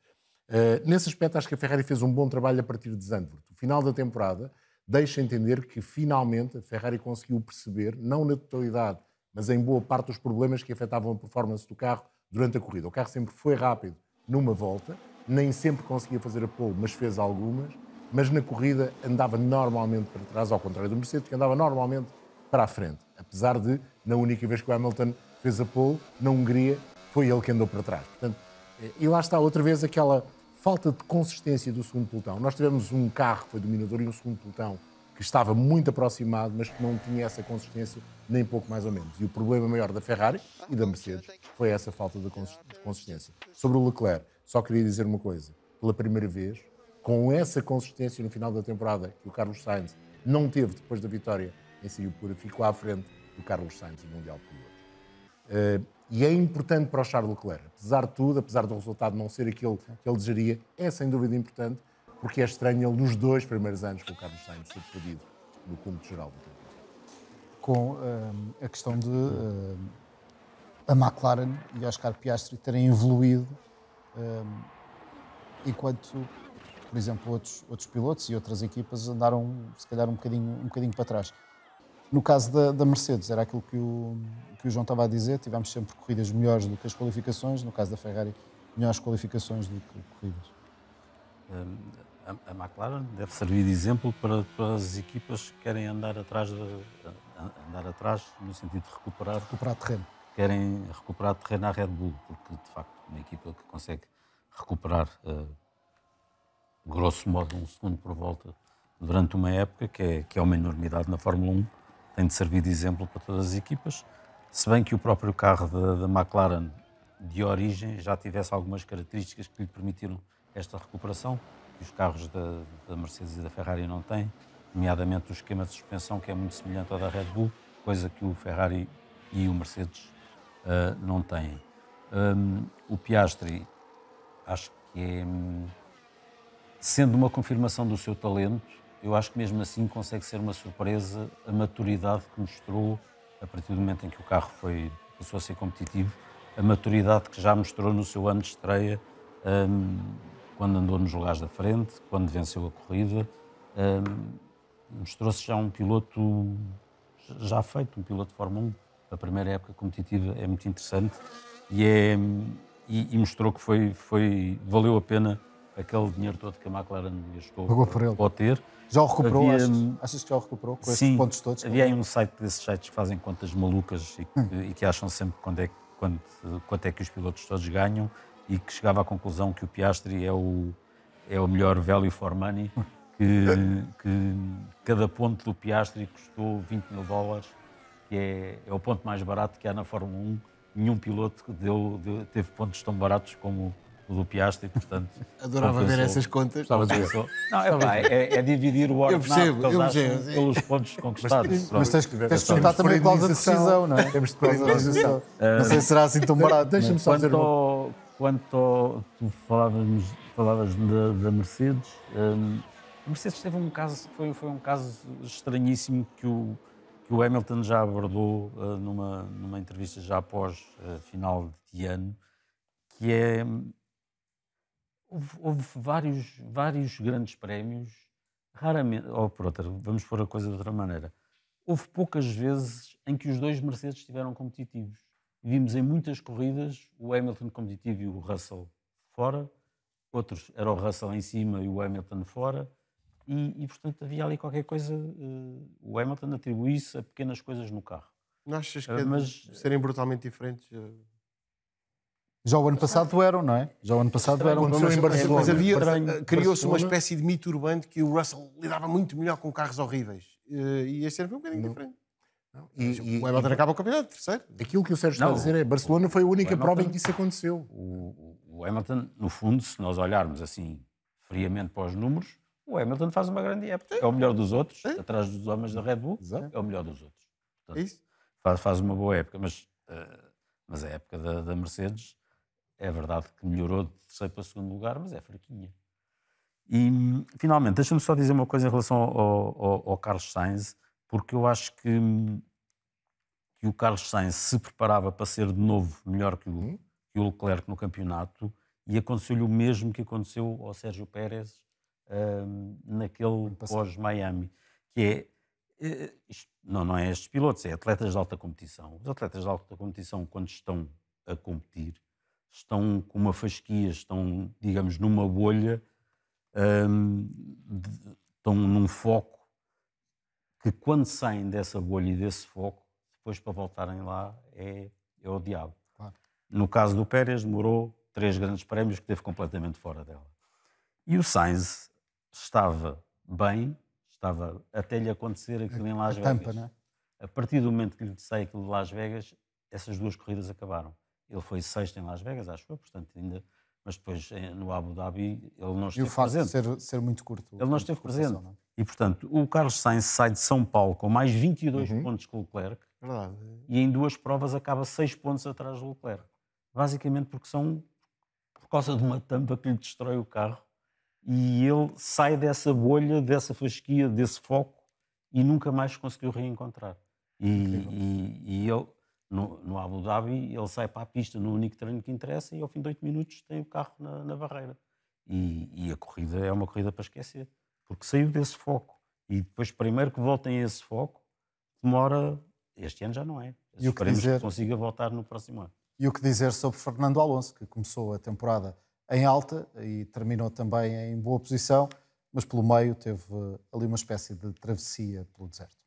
O: Uh, nesse aspecto, acho que a Ferrari fez um bom trabalho a partir de Zandvoort. O final da temporada deixa entender que, finalmente, a Ferrari conseguiu perceber, não na totalidade, mas em boa parte dos problemas que afetavam a performance do carro durante a corrida. O carro sempre foi rápido numa volta, nem sempre conseguia fazer a pole, mas fez algumas, mas na corrida andava normalmente para trás, ao contrário do Mercedes, que andava normalmente para a frente. Apesar de, na única vez que o Hamilton fez a pole, na Hungria, foi ele que andou para trás. Portanto, eh, e lá está outra vez aquela falta de consistência do segundo pelotão. Nós tivemos um carro que foi dominador e um segundo pelotão que estava muito aproximado, mas que não tinha essa consistência, nem pouco mais ou menos. E o problema maior da Ferrari e da Mercedes foi essa falta de consistência. Sobre o Leclerc, só queria dizer uma coisa. Pela primeira vez, com essa consistência no final da temporada que o Carlos Sainz não teve depois da vitória em Singapura, ficou à frente do Carlos Sainz, o Mundial Piloto. Uh, E é importante para o Charles Leclerc. Apesar de tudo, apesar do resultado não ser aquele que ele desejaria, é sem dúvida importante, porque é estranho ele, nos dois primeiros anos, com o Carlos Sainz ser perdido no cúmulo geral do campeonato.
B: Com hum, a questão de hum, a McLaren e Oscar Piastri terem evoluído enquanto, por exemplo, outros, outros pilotos e outras equipas andaram, se calhar, um bocadinho, um bocadinho para trás. No caso da, da Mercedes, era aquilo que o, que o João estava a dizer, tivemos sempre corridas melhores do que as qualificações, no caso da Ferrari, melhores qualificações do que corridas.
P: Hum, A, a McLaren deve servir de exemplo para, para as equipas que querem andar atrás, de, andar atrás no sentido de recuperar,
B: recuperar terreno.
P: Querem recuperar terreno à Red Bull, porque de facto uma equipa que consegue recuperar, uh, grosso modo, um segundo por volta durante uma época, que é, que é uma enormidade na Fórmula 1, tem de servir de exemplo para todas as equipas. Se bem que o próprio carro da, da McLaren de origem já tivesse algumas características que lhe permitiram esta recuperação, que os carros da, da, Mercedes e da Ferrari não têm, nomeadamente o esquema de suspensão, que é muito semelhante ao da Red Bull, coisa que o Ferrari e o Mercedes uh, não têm. Um, o Piastri, acho que é, um, sendo uma confirmação do seu talento, eu acho que mesmo assim consegue ser uma surpresa a maturidade que mostrou a partir do momento em que o carro foi, passou a ser competitivo, a maturidade que já mostrou no seu ano de estreia, um, quando andou nos lugares da frente, quando venceu a corrida. Um, Mostrou-se já um piloto já feito, um piloto de Fórmula 1. A primeira época competitiva é muito interessante e, é, e, e mostrou que foi, foi, valeu a pena aquele dinheiro todo que a McLaren gastou
B: Pagou por ele.
P: pode ter.
B: Já o recuperou?
P: Havia,
B: achas, achas, que já o recuperou com
P: sim,
B: estes pontos todos?
P: Havia aí um site desses sites que fazem contas malucas e que, e que acham sempre quando é, quando, quanto é que os pilotos todos ganham e que chegava à conclusão que o Piastri é o, é o melhor value for money, que, que cada ponto do Piastri custou 20 mil dólares, que é, é o ponto mais barato que há na Fórmula 1. Nenhum piloto deu, deu, teve pontos tão baratos como o do Piastri, portanto...
N: Adorava ver essas contas.
P: Estava compensou. Não, é, pá, é, é, dividir o ordenado
N: eu percebo, eu percebo,
P: pelos pontos conquistados.
B: Mas, mas tens, tens de juntar também a cláusula de decisão, não é? Temos de decisão. Não sei se será assim tão barato.
O: Deixa-me só dizer
P: uma... Quanto ao, tu falavas, falavas da, da Mercedes, um, a Mercedes teve um caso, foi, foi um caso estranhíssimo que o, que o Hamilton já abordou uh, numa, numa entrevista já após uh, final de ano, que é houve, houve, vários, vários grandes prémios, raramente, ou por outra, vamos pôr a coisa de outra maneira, houve poucas vezes em que os dois Mercedes estiveram competitivos. Vimos em muitas corridas o Hamilton competitivo e o Russell fora, outros era o Russell em cima e o Hamilton fora, e, e portanto havia ali qualquer coisa. Uh, o Hamilton atribuísse a pequenas coisas no carro.
N: Não achas que uh, mas, serem brutalmente diferentes? Uh...
B: Já o ano passado eram, não é? Já o ano passado eram.
N: Mas, em Barcelona. mas havia, criou-se uma espécie de mito urbano que o Russell lidava muito melhor com carros horríveis. e este ano foi um bocadinho não. diferente. Não. E, e, o Hamilton acaba o campeonato, terceiro.
O: Aquilo que o Sérgio está a dizer é Barcelona foi a única Hamilton, prova em que isso aconteceu.
P: O, o, Hamilton, no fundo, se nós olharmos assim friamente para os números, o Hamilton faz uma grande época. É o melhor dos outros, é. atrás dos homens da Red Bull, Exato. é o melhor dos outros. Portanto,
N: Isso.
P: Faz, faz uma boa época, mas, uh, mas a época da, da, Mercedes é verdade que melhorou de terceiro para segundo lugar, mas é fraquinha. E, finalmente, deixa-me só dizer uma coisa em relação ao, ao, ao Carlos Sainz, porque eu acho que, que o Carlos Sainz se preparava para ser de novo melhor que o, que o Leclerc no campeonato e aconteceu-lhe o mesmo que aconteceu ao Sérgio Pérez um, naquele pós-Miami, que é, eh, isto, não, não é estes pilotos, é atletas de alta competição. Os atletas de alta competição, quando estão a competir, estão com uma fasquia, estão, digamos, numa bolha, um, de, estão num foco que quando saem dessa bolha e desse foco, depois para voltarem lá é, é o diabo. Claro. No caso do Pérez, demorou três grandes prémios que esteve completamente fora dela. E o Sainz estava bem, estava até lhe acontecer aquilo em Las Vegas. Tampa, né? A partir do momento que lhe sai aquilo de Las Vegas, essas duas corridas acabaram. Ele foi sexto em Las Vegas, acho eu, portanto ainda mas depois no Abu Dhabi ele não esteve
B: presente. E o facto
P: presente.
B: de ser, ser muito curto.
P: Ele não esteve presente. Não? É? E, portanto, o Carlos Sainz sai de São Paulo com mais 22 uhum. pontos que o Leclerc
N: Verdade.
P: E em duas provas acaba seis pontos atrás do Leclerc. Basicamente porque são por causa de uma tampa que lhe destrói o carro e ele sai dessa bolha, dessa fasquia, desse foco e nunca mais conseguiu reencontrar. E, e, e ele, no, no, Abu Dhabi, ele sai para a pista no único treino que interessa e ao fim de oito minutos tem o carro na, na barreira. E, e, a corrida é uma corrida para esquecer, porque saiu desse foco. E depois, primeiro que voltem a esse foco, demora. Este ano já não é.
B: E o que dizer...
P: que consiga voltar no próximo ano.
B: E o que dizer sobre Fernando Alonso, que começou a temporada em alta e terminou também em boa posição, mas pelo meio teve ali uma espécie de travessia pelo deserto.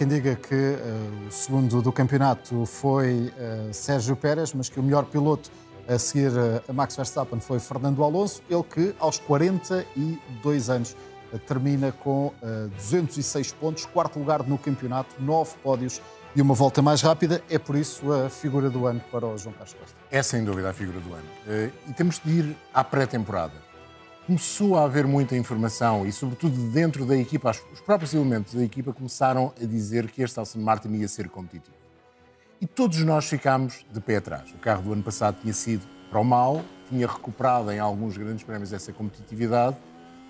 B: Quem diga que uh, o segundo do campeonato foi uh, Sérgio Pérez, mas que o melhor piloto a seguir uh, a Max Verstappen foi Fernando Alonso, ele que aos 42 anos termina com 206 pontos, quarto lugar no campeonato, nove pódios e uma volta mais rápida. É por isso a figura do ano para o João Carlos Costa.
O: É sem dúvida a figura do ano. E temos de ir à pré-temporada começou a haver muita informação e, sobretudo, dentro da equipa, os próprios elementos da equipa começaram a dizer que este Aston Martin ia ser competitivo. E todos nós ficámos de pé atrás. O carro do ano passado tinha sido para o mal, tinha recuperado em alguns grandes prémios essa competitividade,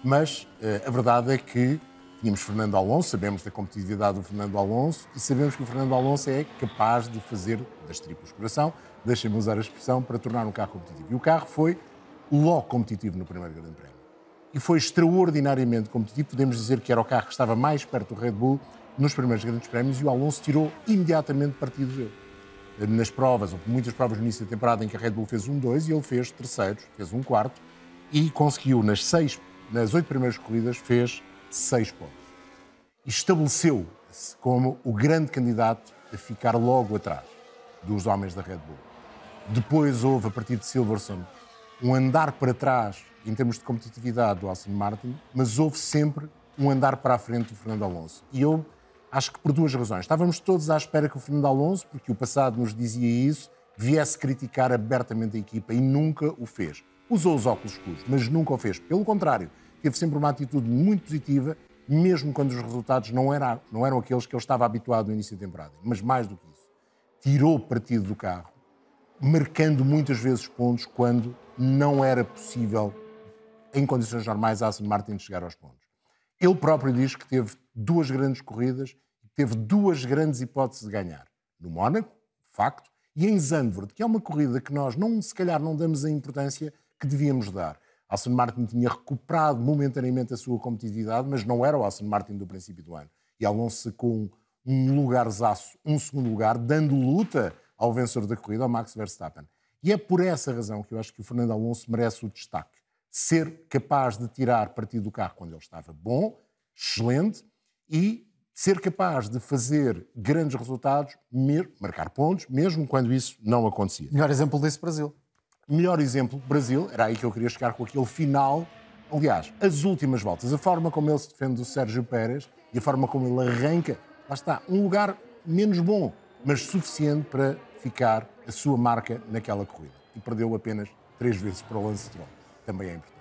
O: mas uh, a verdade é que tínhamos Fernando Alonso, sabemos da competitividade do Fernando Alonso e sabemos que o Fernando Alonso é capaz de fazer das tripas coração, deixem-me usar a expressão, para tornar um carro competitivo. E o carro foi logo competitivo no primeiro Grande Prémio. E foi extraordinariamente competitivo. Podemos dizer que era o carro que estava mais perto do Red Bull nos primeiros Grandes Prémios e o Alonso tirou imediatamente partido dele. Nas provas, muitas provas no início da temporada em que a Red Bull fez um dois e ele fez terceiros, fez um quarto e conseguiu nas seis, nas oito primeiras corridas, fez seis pontos. Estabeleceu-se como o grande candidato a ficar logo atrás dos homens da Red Bull. Depois houve, a partir de Silverstone, um andar para trás em termos de competitividade do Aston Martin, mas houve sempre um andar para a frente do Fernando Alonso. E eu acho que por duas razões. Estávamos todos à espera que o Fernando Alonso, porque o passado nos dizia isso, viesse criticar abertamente a equipa e nunca o fez. Usou os óculos escuros, mas nunca o fez. Pelo contrário, teve sempre uma atitude muito positiva, mesmo quando os resultados não, era, não eram aqueles que ele estava habituado no início da temporada. Mas mais do que isso, tirou partido do carro, marcando muitas vezes pontos quando não era possível, em condições normais, a Aston Martin chegar aos pontos. Ele próprio diz que teve duas grandes corridas teve duas grandes hipóteses de ganhar. No Mónaco, facto, e em Zandvoort, que é uma corrida que nós, não, se calhar, não damos a importância que devíamos dar. Aston Martin tinha recuperado momentaneamente a sua competitividade, mas não era o Aston Martin do princípio do ano. E Alonso com um lugarzaço, um segundo lugar, dando luta ao vencedor da corrida, ao Max Verstappen. E é por essa razão que eu acho que o Fernando Alonso merece o destaque. Ser capaz de tirar partido do carro quando ele estava bom, excelente, e ser capaz de fazer grandes resultados, marcar pontos, mesmo quando isso não acontecia.
B: Melhor exemplo desse Brasil.
O: Melhor exemplo, Brasil, era aí que eu queria chegar com aquele final. Aliás, as últimas voltas, a forma como ele se defende do Sérgio Pérez e a forma como ele arranca, lá está, um lugar menos bom, mas suficiente para ficar a sua marca naquela corrida. E perdeu apenas três vezes para o Lance Stroll. Também é importante.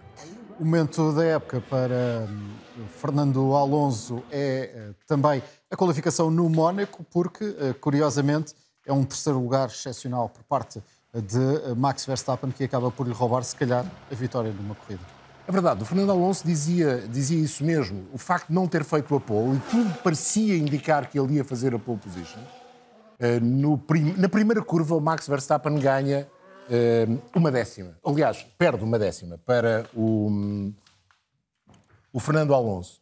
B: O momento da época para hum, Fernando Alonso é eh, também a qualificação no Mónaco, porque, eh, curiosamente, é um terceiro lugar excepcional por parte de eh, Max Verstappen, que acaba por lhe roubar, se calhar, a vitória numa corrida.
O: É verdade, o Fernando Alonso dizia, dizia isso mesmo. O facto de não ter feito a pole, e tudo parecia indicar que ele ia fazer a pole position, no, na primeira curva, o Max Verstappen ganha uma décima. Aliás, perde uma décima para o, o Fernando Alonso.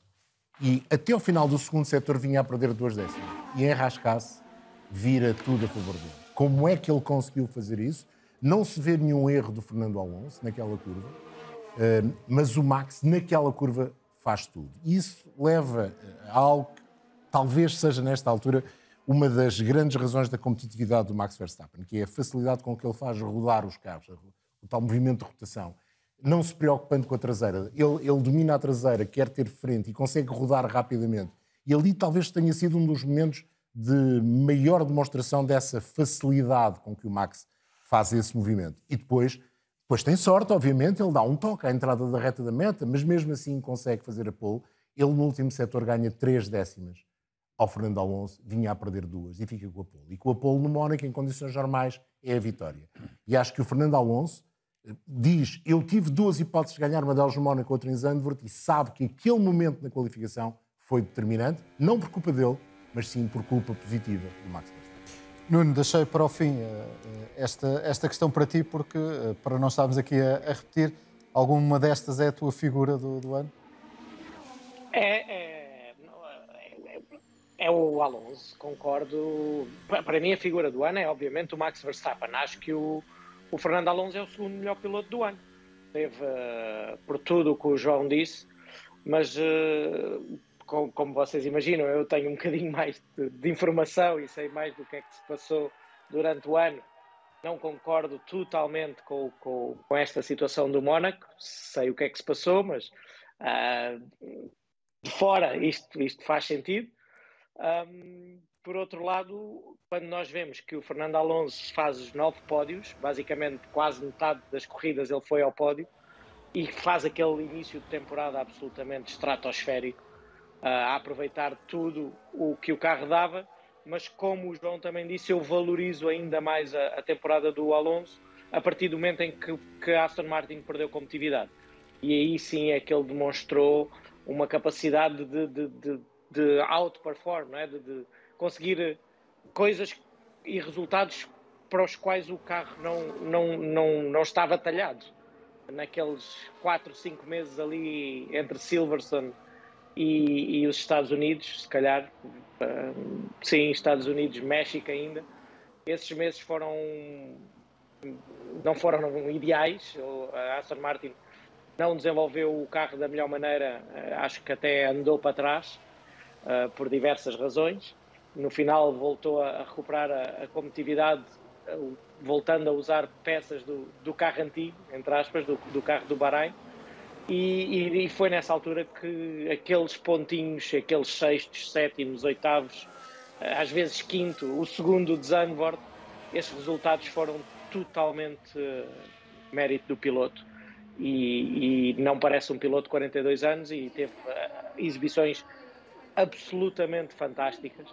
O: E até ao final do segundo setor vinha a perder duas décimas. E enrascasse, vira tudo a favor dele. Como é que ele conseguiu fazer isso? Não se vê nenhum erro do Fernando Alonso naquela curva, uh, mas o Max naquela curva faz tudo. Isso leva a algo que talvez seja nesta altura uma das grandes razões da competitividade do Max Verstappen, que é a facilidade com que ele faz rodar os carros, o tal movimento de rotação. Não se preocupando com a traseira. Ele, ele domina a traseira, quer ter frente e consegue rodar rapidamente. E ali talvez tenha sido um dos momentos de maior demonstração dessa facilidade com que o Max faz esse movimento. E depois, depois tem sorte, obviamente, ele dá um toque à entrada da reta da meta, mas mesmo assim consegue fazer a pole. Ele no último setor ganha três décimas ao Fernando Alonso, vinha a perder duas e fica com a pole. E com a pole no Mónaco, em condições normais, é a vitória. E acho que o Fernando Alonso eh, diz: Eu tive duas hipóteses de ganhar uma delas no Mónaco, outra em Zandvoort, e sabe que aquele momento na qualificação foi determinante, não por culpa dele, mas sim por culpa positiva do Max Verstappen.
B: Nuno, deixei para o fim eh, esta, esta questão para ti, porque eh, para não estarmos aqui a, a repetir, alguma destas é a tua figura do, do ano?
M: É, é é o Alonso, concordo. Para mim, a figura do ano é, obviamente, o Max Verstappen. Acho que o, o Fernando Alonso é o segundo melhor piloto do ano. Teve, uh, por tudo o que o João disse, mas, uh, com, como vocês imaginam, eu tenho um bocadinho mais de, de, informação e sei mais do que é que se passou durante o ano. Não concordo totalmente com, com, com esta situação do Mónaco, sei o que é que se passou, mas uh, de fora isto, isto faz sentido. Um, por outro lado, quando nós vemos que o Fernando Alonso faz os nove pódios, basicamente quase metade das corridas ele foi ao pódio, e faz aquele início de temporada absolutamente estratosférico, uh, a aproveitar tudo o que o carro dava, mas como o João também disse, eu valorizo ainda mais a, a temporada do Alonso a partir do momento em que, que Aston Martin perdeu competitividade. E aí sim é que ele demonstrou uma capacidade de, de, de de outperform, não é? de, de conseguir coisas e resultados para os quais o carro não, não, não, não estava talhado. Naqueles 4, 5 meses ali entre Silverstone e, e, os Estados Unidos, se calhar, uh, sim, Estados Unidos, México ainda, esses meses foram não foram ideais. A Aston Martin não desenvolveu o carro da melhor maneira, acho que até andou para trás uh, por diversas razões. No final voltou a, a recuperar a, a competitividade, uh, voltando a usar peças do, do, carro antigo, entre aspas, do, do carro do Bahrein. E, e, foi nessa altura que aqueles pontinhos, aqueles sextos, sétimos, oitavos, ah, às vezes quinto, o segundo de Zandvoort, esses resultados foram totalmente uh, mérito do piloto. E, e, não parece um piloto de 42 anos e teve uh, exibições absolutamente fantásticas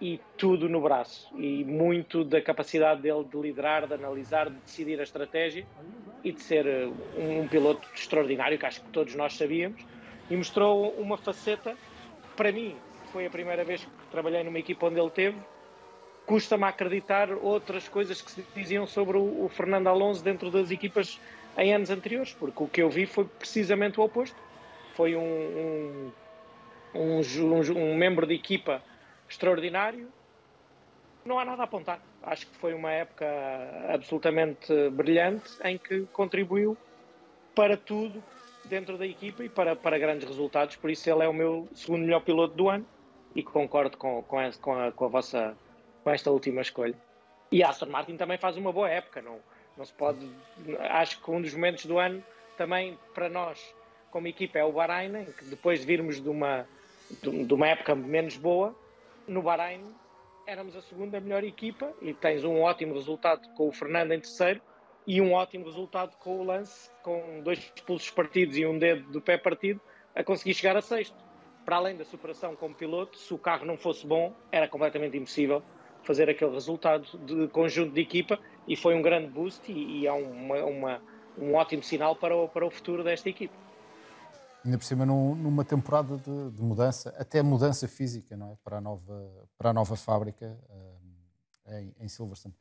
M: e tudo no braço. E muito da capacidade dele de liderar, de analisar, de decidir a estratégia e de ser uh, um, um piloto extraordinário, que acho que todos nós sabíamos. E mostrou uma faceta, para mim, foi a primeira vez que trabalhei numa equipa onde ele teve. Custa-me acreditar outras coisas que se diziam sobre o, o Fernando Alonso dentro das equipas em anos anteriores, porque o que eu vi foi precisamente o oposto. Foi um, um um, um, um membro de equipa extraordinário, não há nada a apontar. Acho que foi uma época absolutamente brilhante em que contribuiu para tudo dentro da equipa e para, para grandes resultados. Por isso, ele é o meu segundo melhor piloto do ano e concordo com, com, a, com, a, com a vossa com esta última escolha. E Aston Martin também faz uma boa época, não, não se pode. Acho que um dos momentos do ano também para nós, como equipa, é o Bahrein, que depois de virmos de uma de, uma época menos boa, no Bahrein éramos a segunda melhor equipa e tens um ótimo resultado com o Fernando em terceiro e um ótimo resultado com o Lance, com dois pulsos partidos e um dedo do pé partido, a conseguir chegar a sexto. Para além da superação como piloto, se o carro não fosse bom, era completamente impossível fazer aquele resultado de conjunto de equipa e foi um grande boost e, e é uma, uma, um ótimo sinal para o, para o futuro desta equipa
B: ainda por cima num, numa temporada de, de, mudança, até mudança física, não é? Para a nova, para a nova fábrica uh, em, em Silverstone.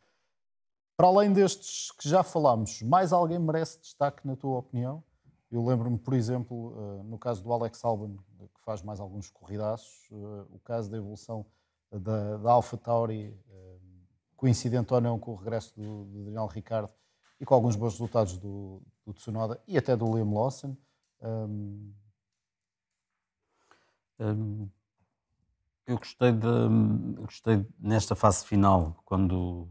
B: Para além destes que já falámos, mais alguém merece destaque na tua opinião? Eu lembro-me, por exemplo, eh, no caso do Alex Albon, que faz mais alguns corridaços, eh, o caso da evolução da, da Alpha Tauri, eh, coincidente ou não com o regresso do, do Daniel Ricciardo e com alguns bons resultados do, do Tsunoda e até do Liam Lawson.
P: Eu gostei, de, eu gostei nesta fase final, quando,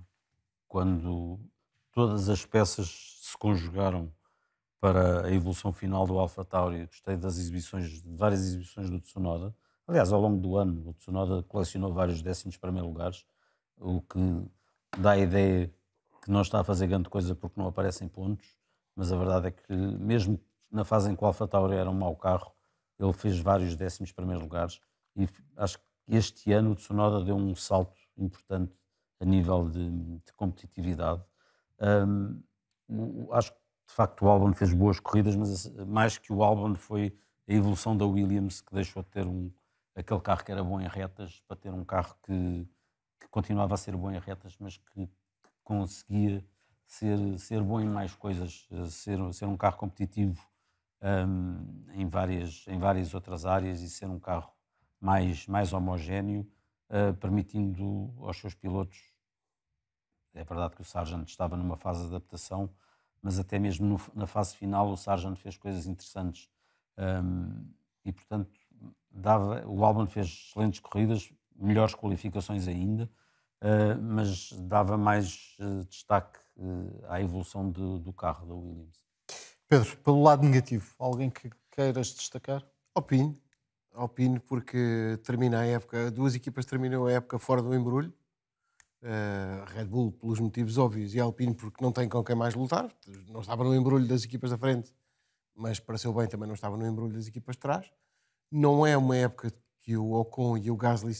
P: quando todas as peças se conjugaram para a evolução final do Alpha Tauri. Gostei das exibições, de várias exibições do Tsunoda. Aliás, ao longo do ano, o Tsunoda colecionou vários décimos primeiro lugares, o que dá a ideia que não está a fazer grande coisa porque não aparecem pontos, mas a verdade é que, mesmo na fase em que o Alpha Tauri era um mau carro, ele fez vários décimos primeiros lugares e acho que este ano o Tsunoda deu um salto importante a nível de, de competitividade. Um, acho que de facto o Albon fez boas corridas, mas mais que o Albon foi a evolução da Williams que deixou de ter um, aquele carro que era bom em retas para ter um carro que, que continuava a ser bom em retas, mas que, que conseguia ser, ser bom em mais coisas, ser, ser um carro competitivo um, em, várias, em várias outras áreas e ser um carro mais, mais homogéneo, uh, permitindo aos seus pilotos. É verdade que o Sargent estava numa fase de adaptação, mas até mesmo no, na fase final o Sargent fez coisas interessantes. Um, e, portanto, dava, o Albon fez excelentes corridas, melhores qualificações ainda, uh, mas dava mais uh, destaque uh, à evolução de, do carro da Williams.
B: Pedro, pelo lado negativo, alguém que queiras destacar?
N: Alpine. Alpine, porque termina a época, duas equipas terminam a época fora do embrulho. Uh, Red Bull, pelos motivos óbvios, e Alpine, porque não tem com quem mais lutar. Não estava no embrulho das equipas da frente, mas para seu bem também não estava no embrulho das equipas de trás. Não é uma época que o Ocon e o Gasly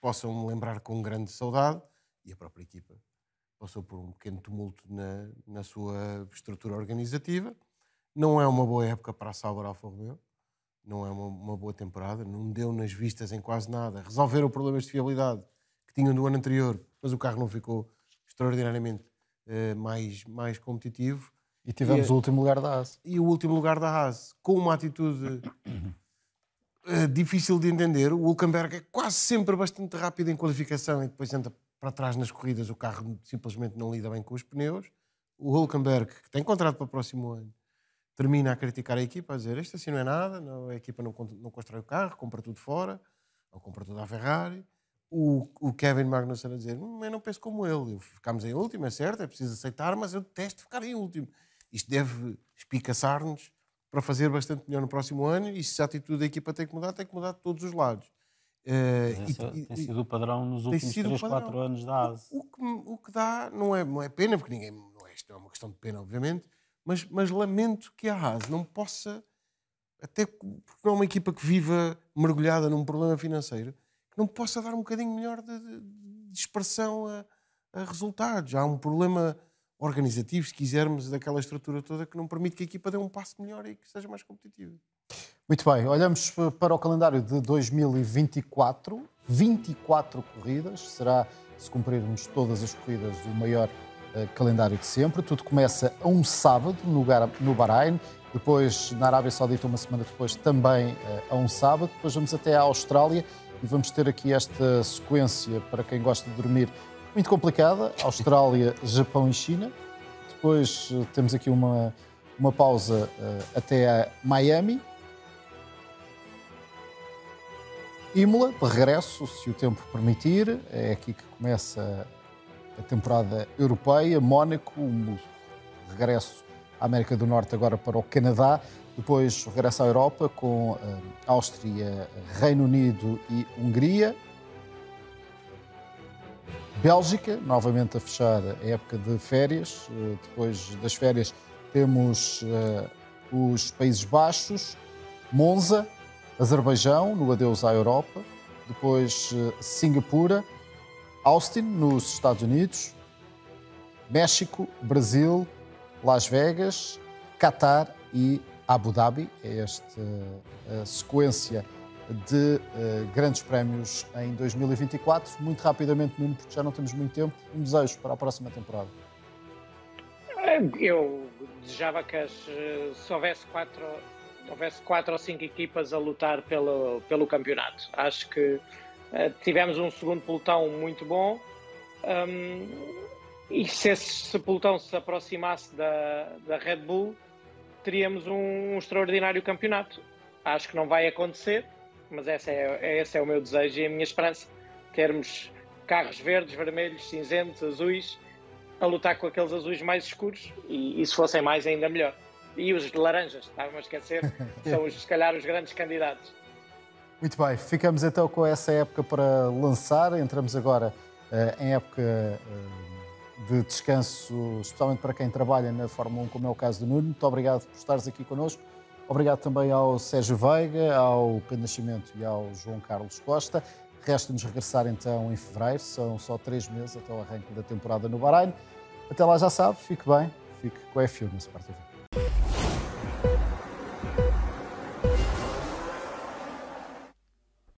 N: possam lembrar com grande saudade, e a própria equipa passou por um pequeno tumulto na, na sua estrutura organizativa. Não é uma boa época para a Sauber Alfa Romeo, não é uma, uma, boa temporada, não deu nas vistas em quase nada. Resolveram problemas de fiabilidade que tinham do ano anterior, mas o carro não ficou extraordinariamente uh, mais, mais competitivo.
B: E tivemos e, o último lugar da Haas.
N: E o último lugar da Haas, com uma atitude uh, difícil de entender. O Hulkenberg é quase sempre bastante rápido em qualificação e depois entra para trás nas corridas. O carro simplesmente não lida bem com os pneus. O Hulkenberg, que tem contrato para o próximo ano, termina a criticar a equipa, a dizer isto assim não é nada, não, a equipa não, não constrói o carro, compra tudo fora, ou compra tudo à Ferrari. O, o Kevin Magnussen a dizer, hum, eu não penso como ele, ficámos em último, é certo, é preciso aceitar, mas eu detesto ficar em último. Isto deve espicaçar-nos para fazer bastante melhor no próximo ano e se a atitude da equipa tem que mudar, tem que mudar de todos os lados.
P: Uh, e, tem sido o padrão nos últimos 3, 4 anos da ASE.
N: O, o, que, o que dá não é, não é pena, porque ninguém, não é, isto é uma questão de pena, obviamente, mas, mas lamento que a Haas não possa, até porque é uma equipa que viva mergulhada num problema financeiro, que não possa dar um bocadinho melhor de, de, de expressão a, a, resultados. Há um problema organizativo, se quisermos, daquela estrutura toda que não permite que a equipa dê um passo melhor e que seja mais competitiva.
B: Muito bem, olhamos para o calendário de 2024. 24 corridas, será, se cumprirmos todas as corridas, o maior calendário de sempre. Tudo começa a um sábado no, no Bahrein, depois na Arábia Saudita, uma semana depois, também uh, a um sábado. Depois vamos até à Austrália e vamos ter aqui esta sequência para quem gosta de dormir muito complicada: Austrália, Japão e China. Depois uh, temos aqui uma, uma pausa até a Miami Imola, de regresso, se o tempo permitir. É aqui que começa a temporada europeia. Mónaco, um regresso à América do Norte, agora para o Canadá. Depois regresso à Europa com eh, Áustria, Reino Unido e Hungria. Bélgica, novamente a fechar a época de férias. Eh, depois das férias temos uh, os Países Baixos, Monza, Azerbaijão, no adeus à Europa, depois eh, Singapura, Austin, nos Estados Unidos, México, Brasil, Las Vegas, Qatar e Abu Dhabi. É esta a sequência de uh, grandes prémios em 2024. Muito rapidamente, Nuno, porque já não temos muito tempo, um desejo para a próxima temporada.
M: Eu desejava que as, se houvesse quatro, houvesse quatro ou cinco equipas a lutar pelo, pelo campeonato. Acho que uh, tivemos um segundo pelotão muito bom um, e se esse pelotão se aproximasse da, da Red Bull, teríamos um, um, extraordinário campeonato. Acho que não vai acontecer, mas esse é, esse é o meu desejo e a minha esperança. Termos carros verdes, vermelhos, cinzentos, azuis a lutar com aqueles azuis mais escuros e, e se fossem mais ainda melhor. E os laranjas, estava a esquecer, são os, se calhar os grandes candidatos.
B: Muito bem, ficamos então com essa época para lançar. Entramos agora uh, em época uh, de descanso, especialmente para quem trabalha na Fórmula 1, como é o caso do Nuno. Muito obrigado por estares aqui connosco. Obrigado também ao Sérgio Veiga, ao Pedro Nascimento e ao João Carlos Costa. Resta-nos regressar então em fevereiro, são só três meses até o arranque da temporada no Bahrein. Até lá já sabe, fique bem, fique com a F1 no Sport TV.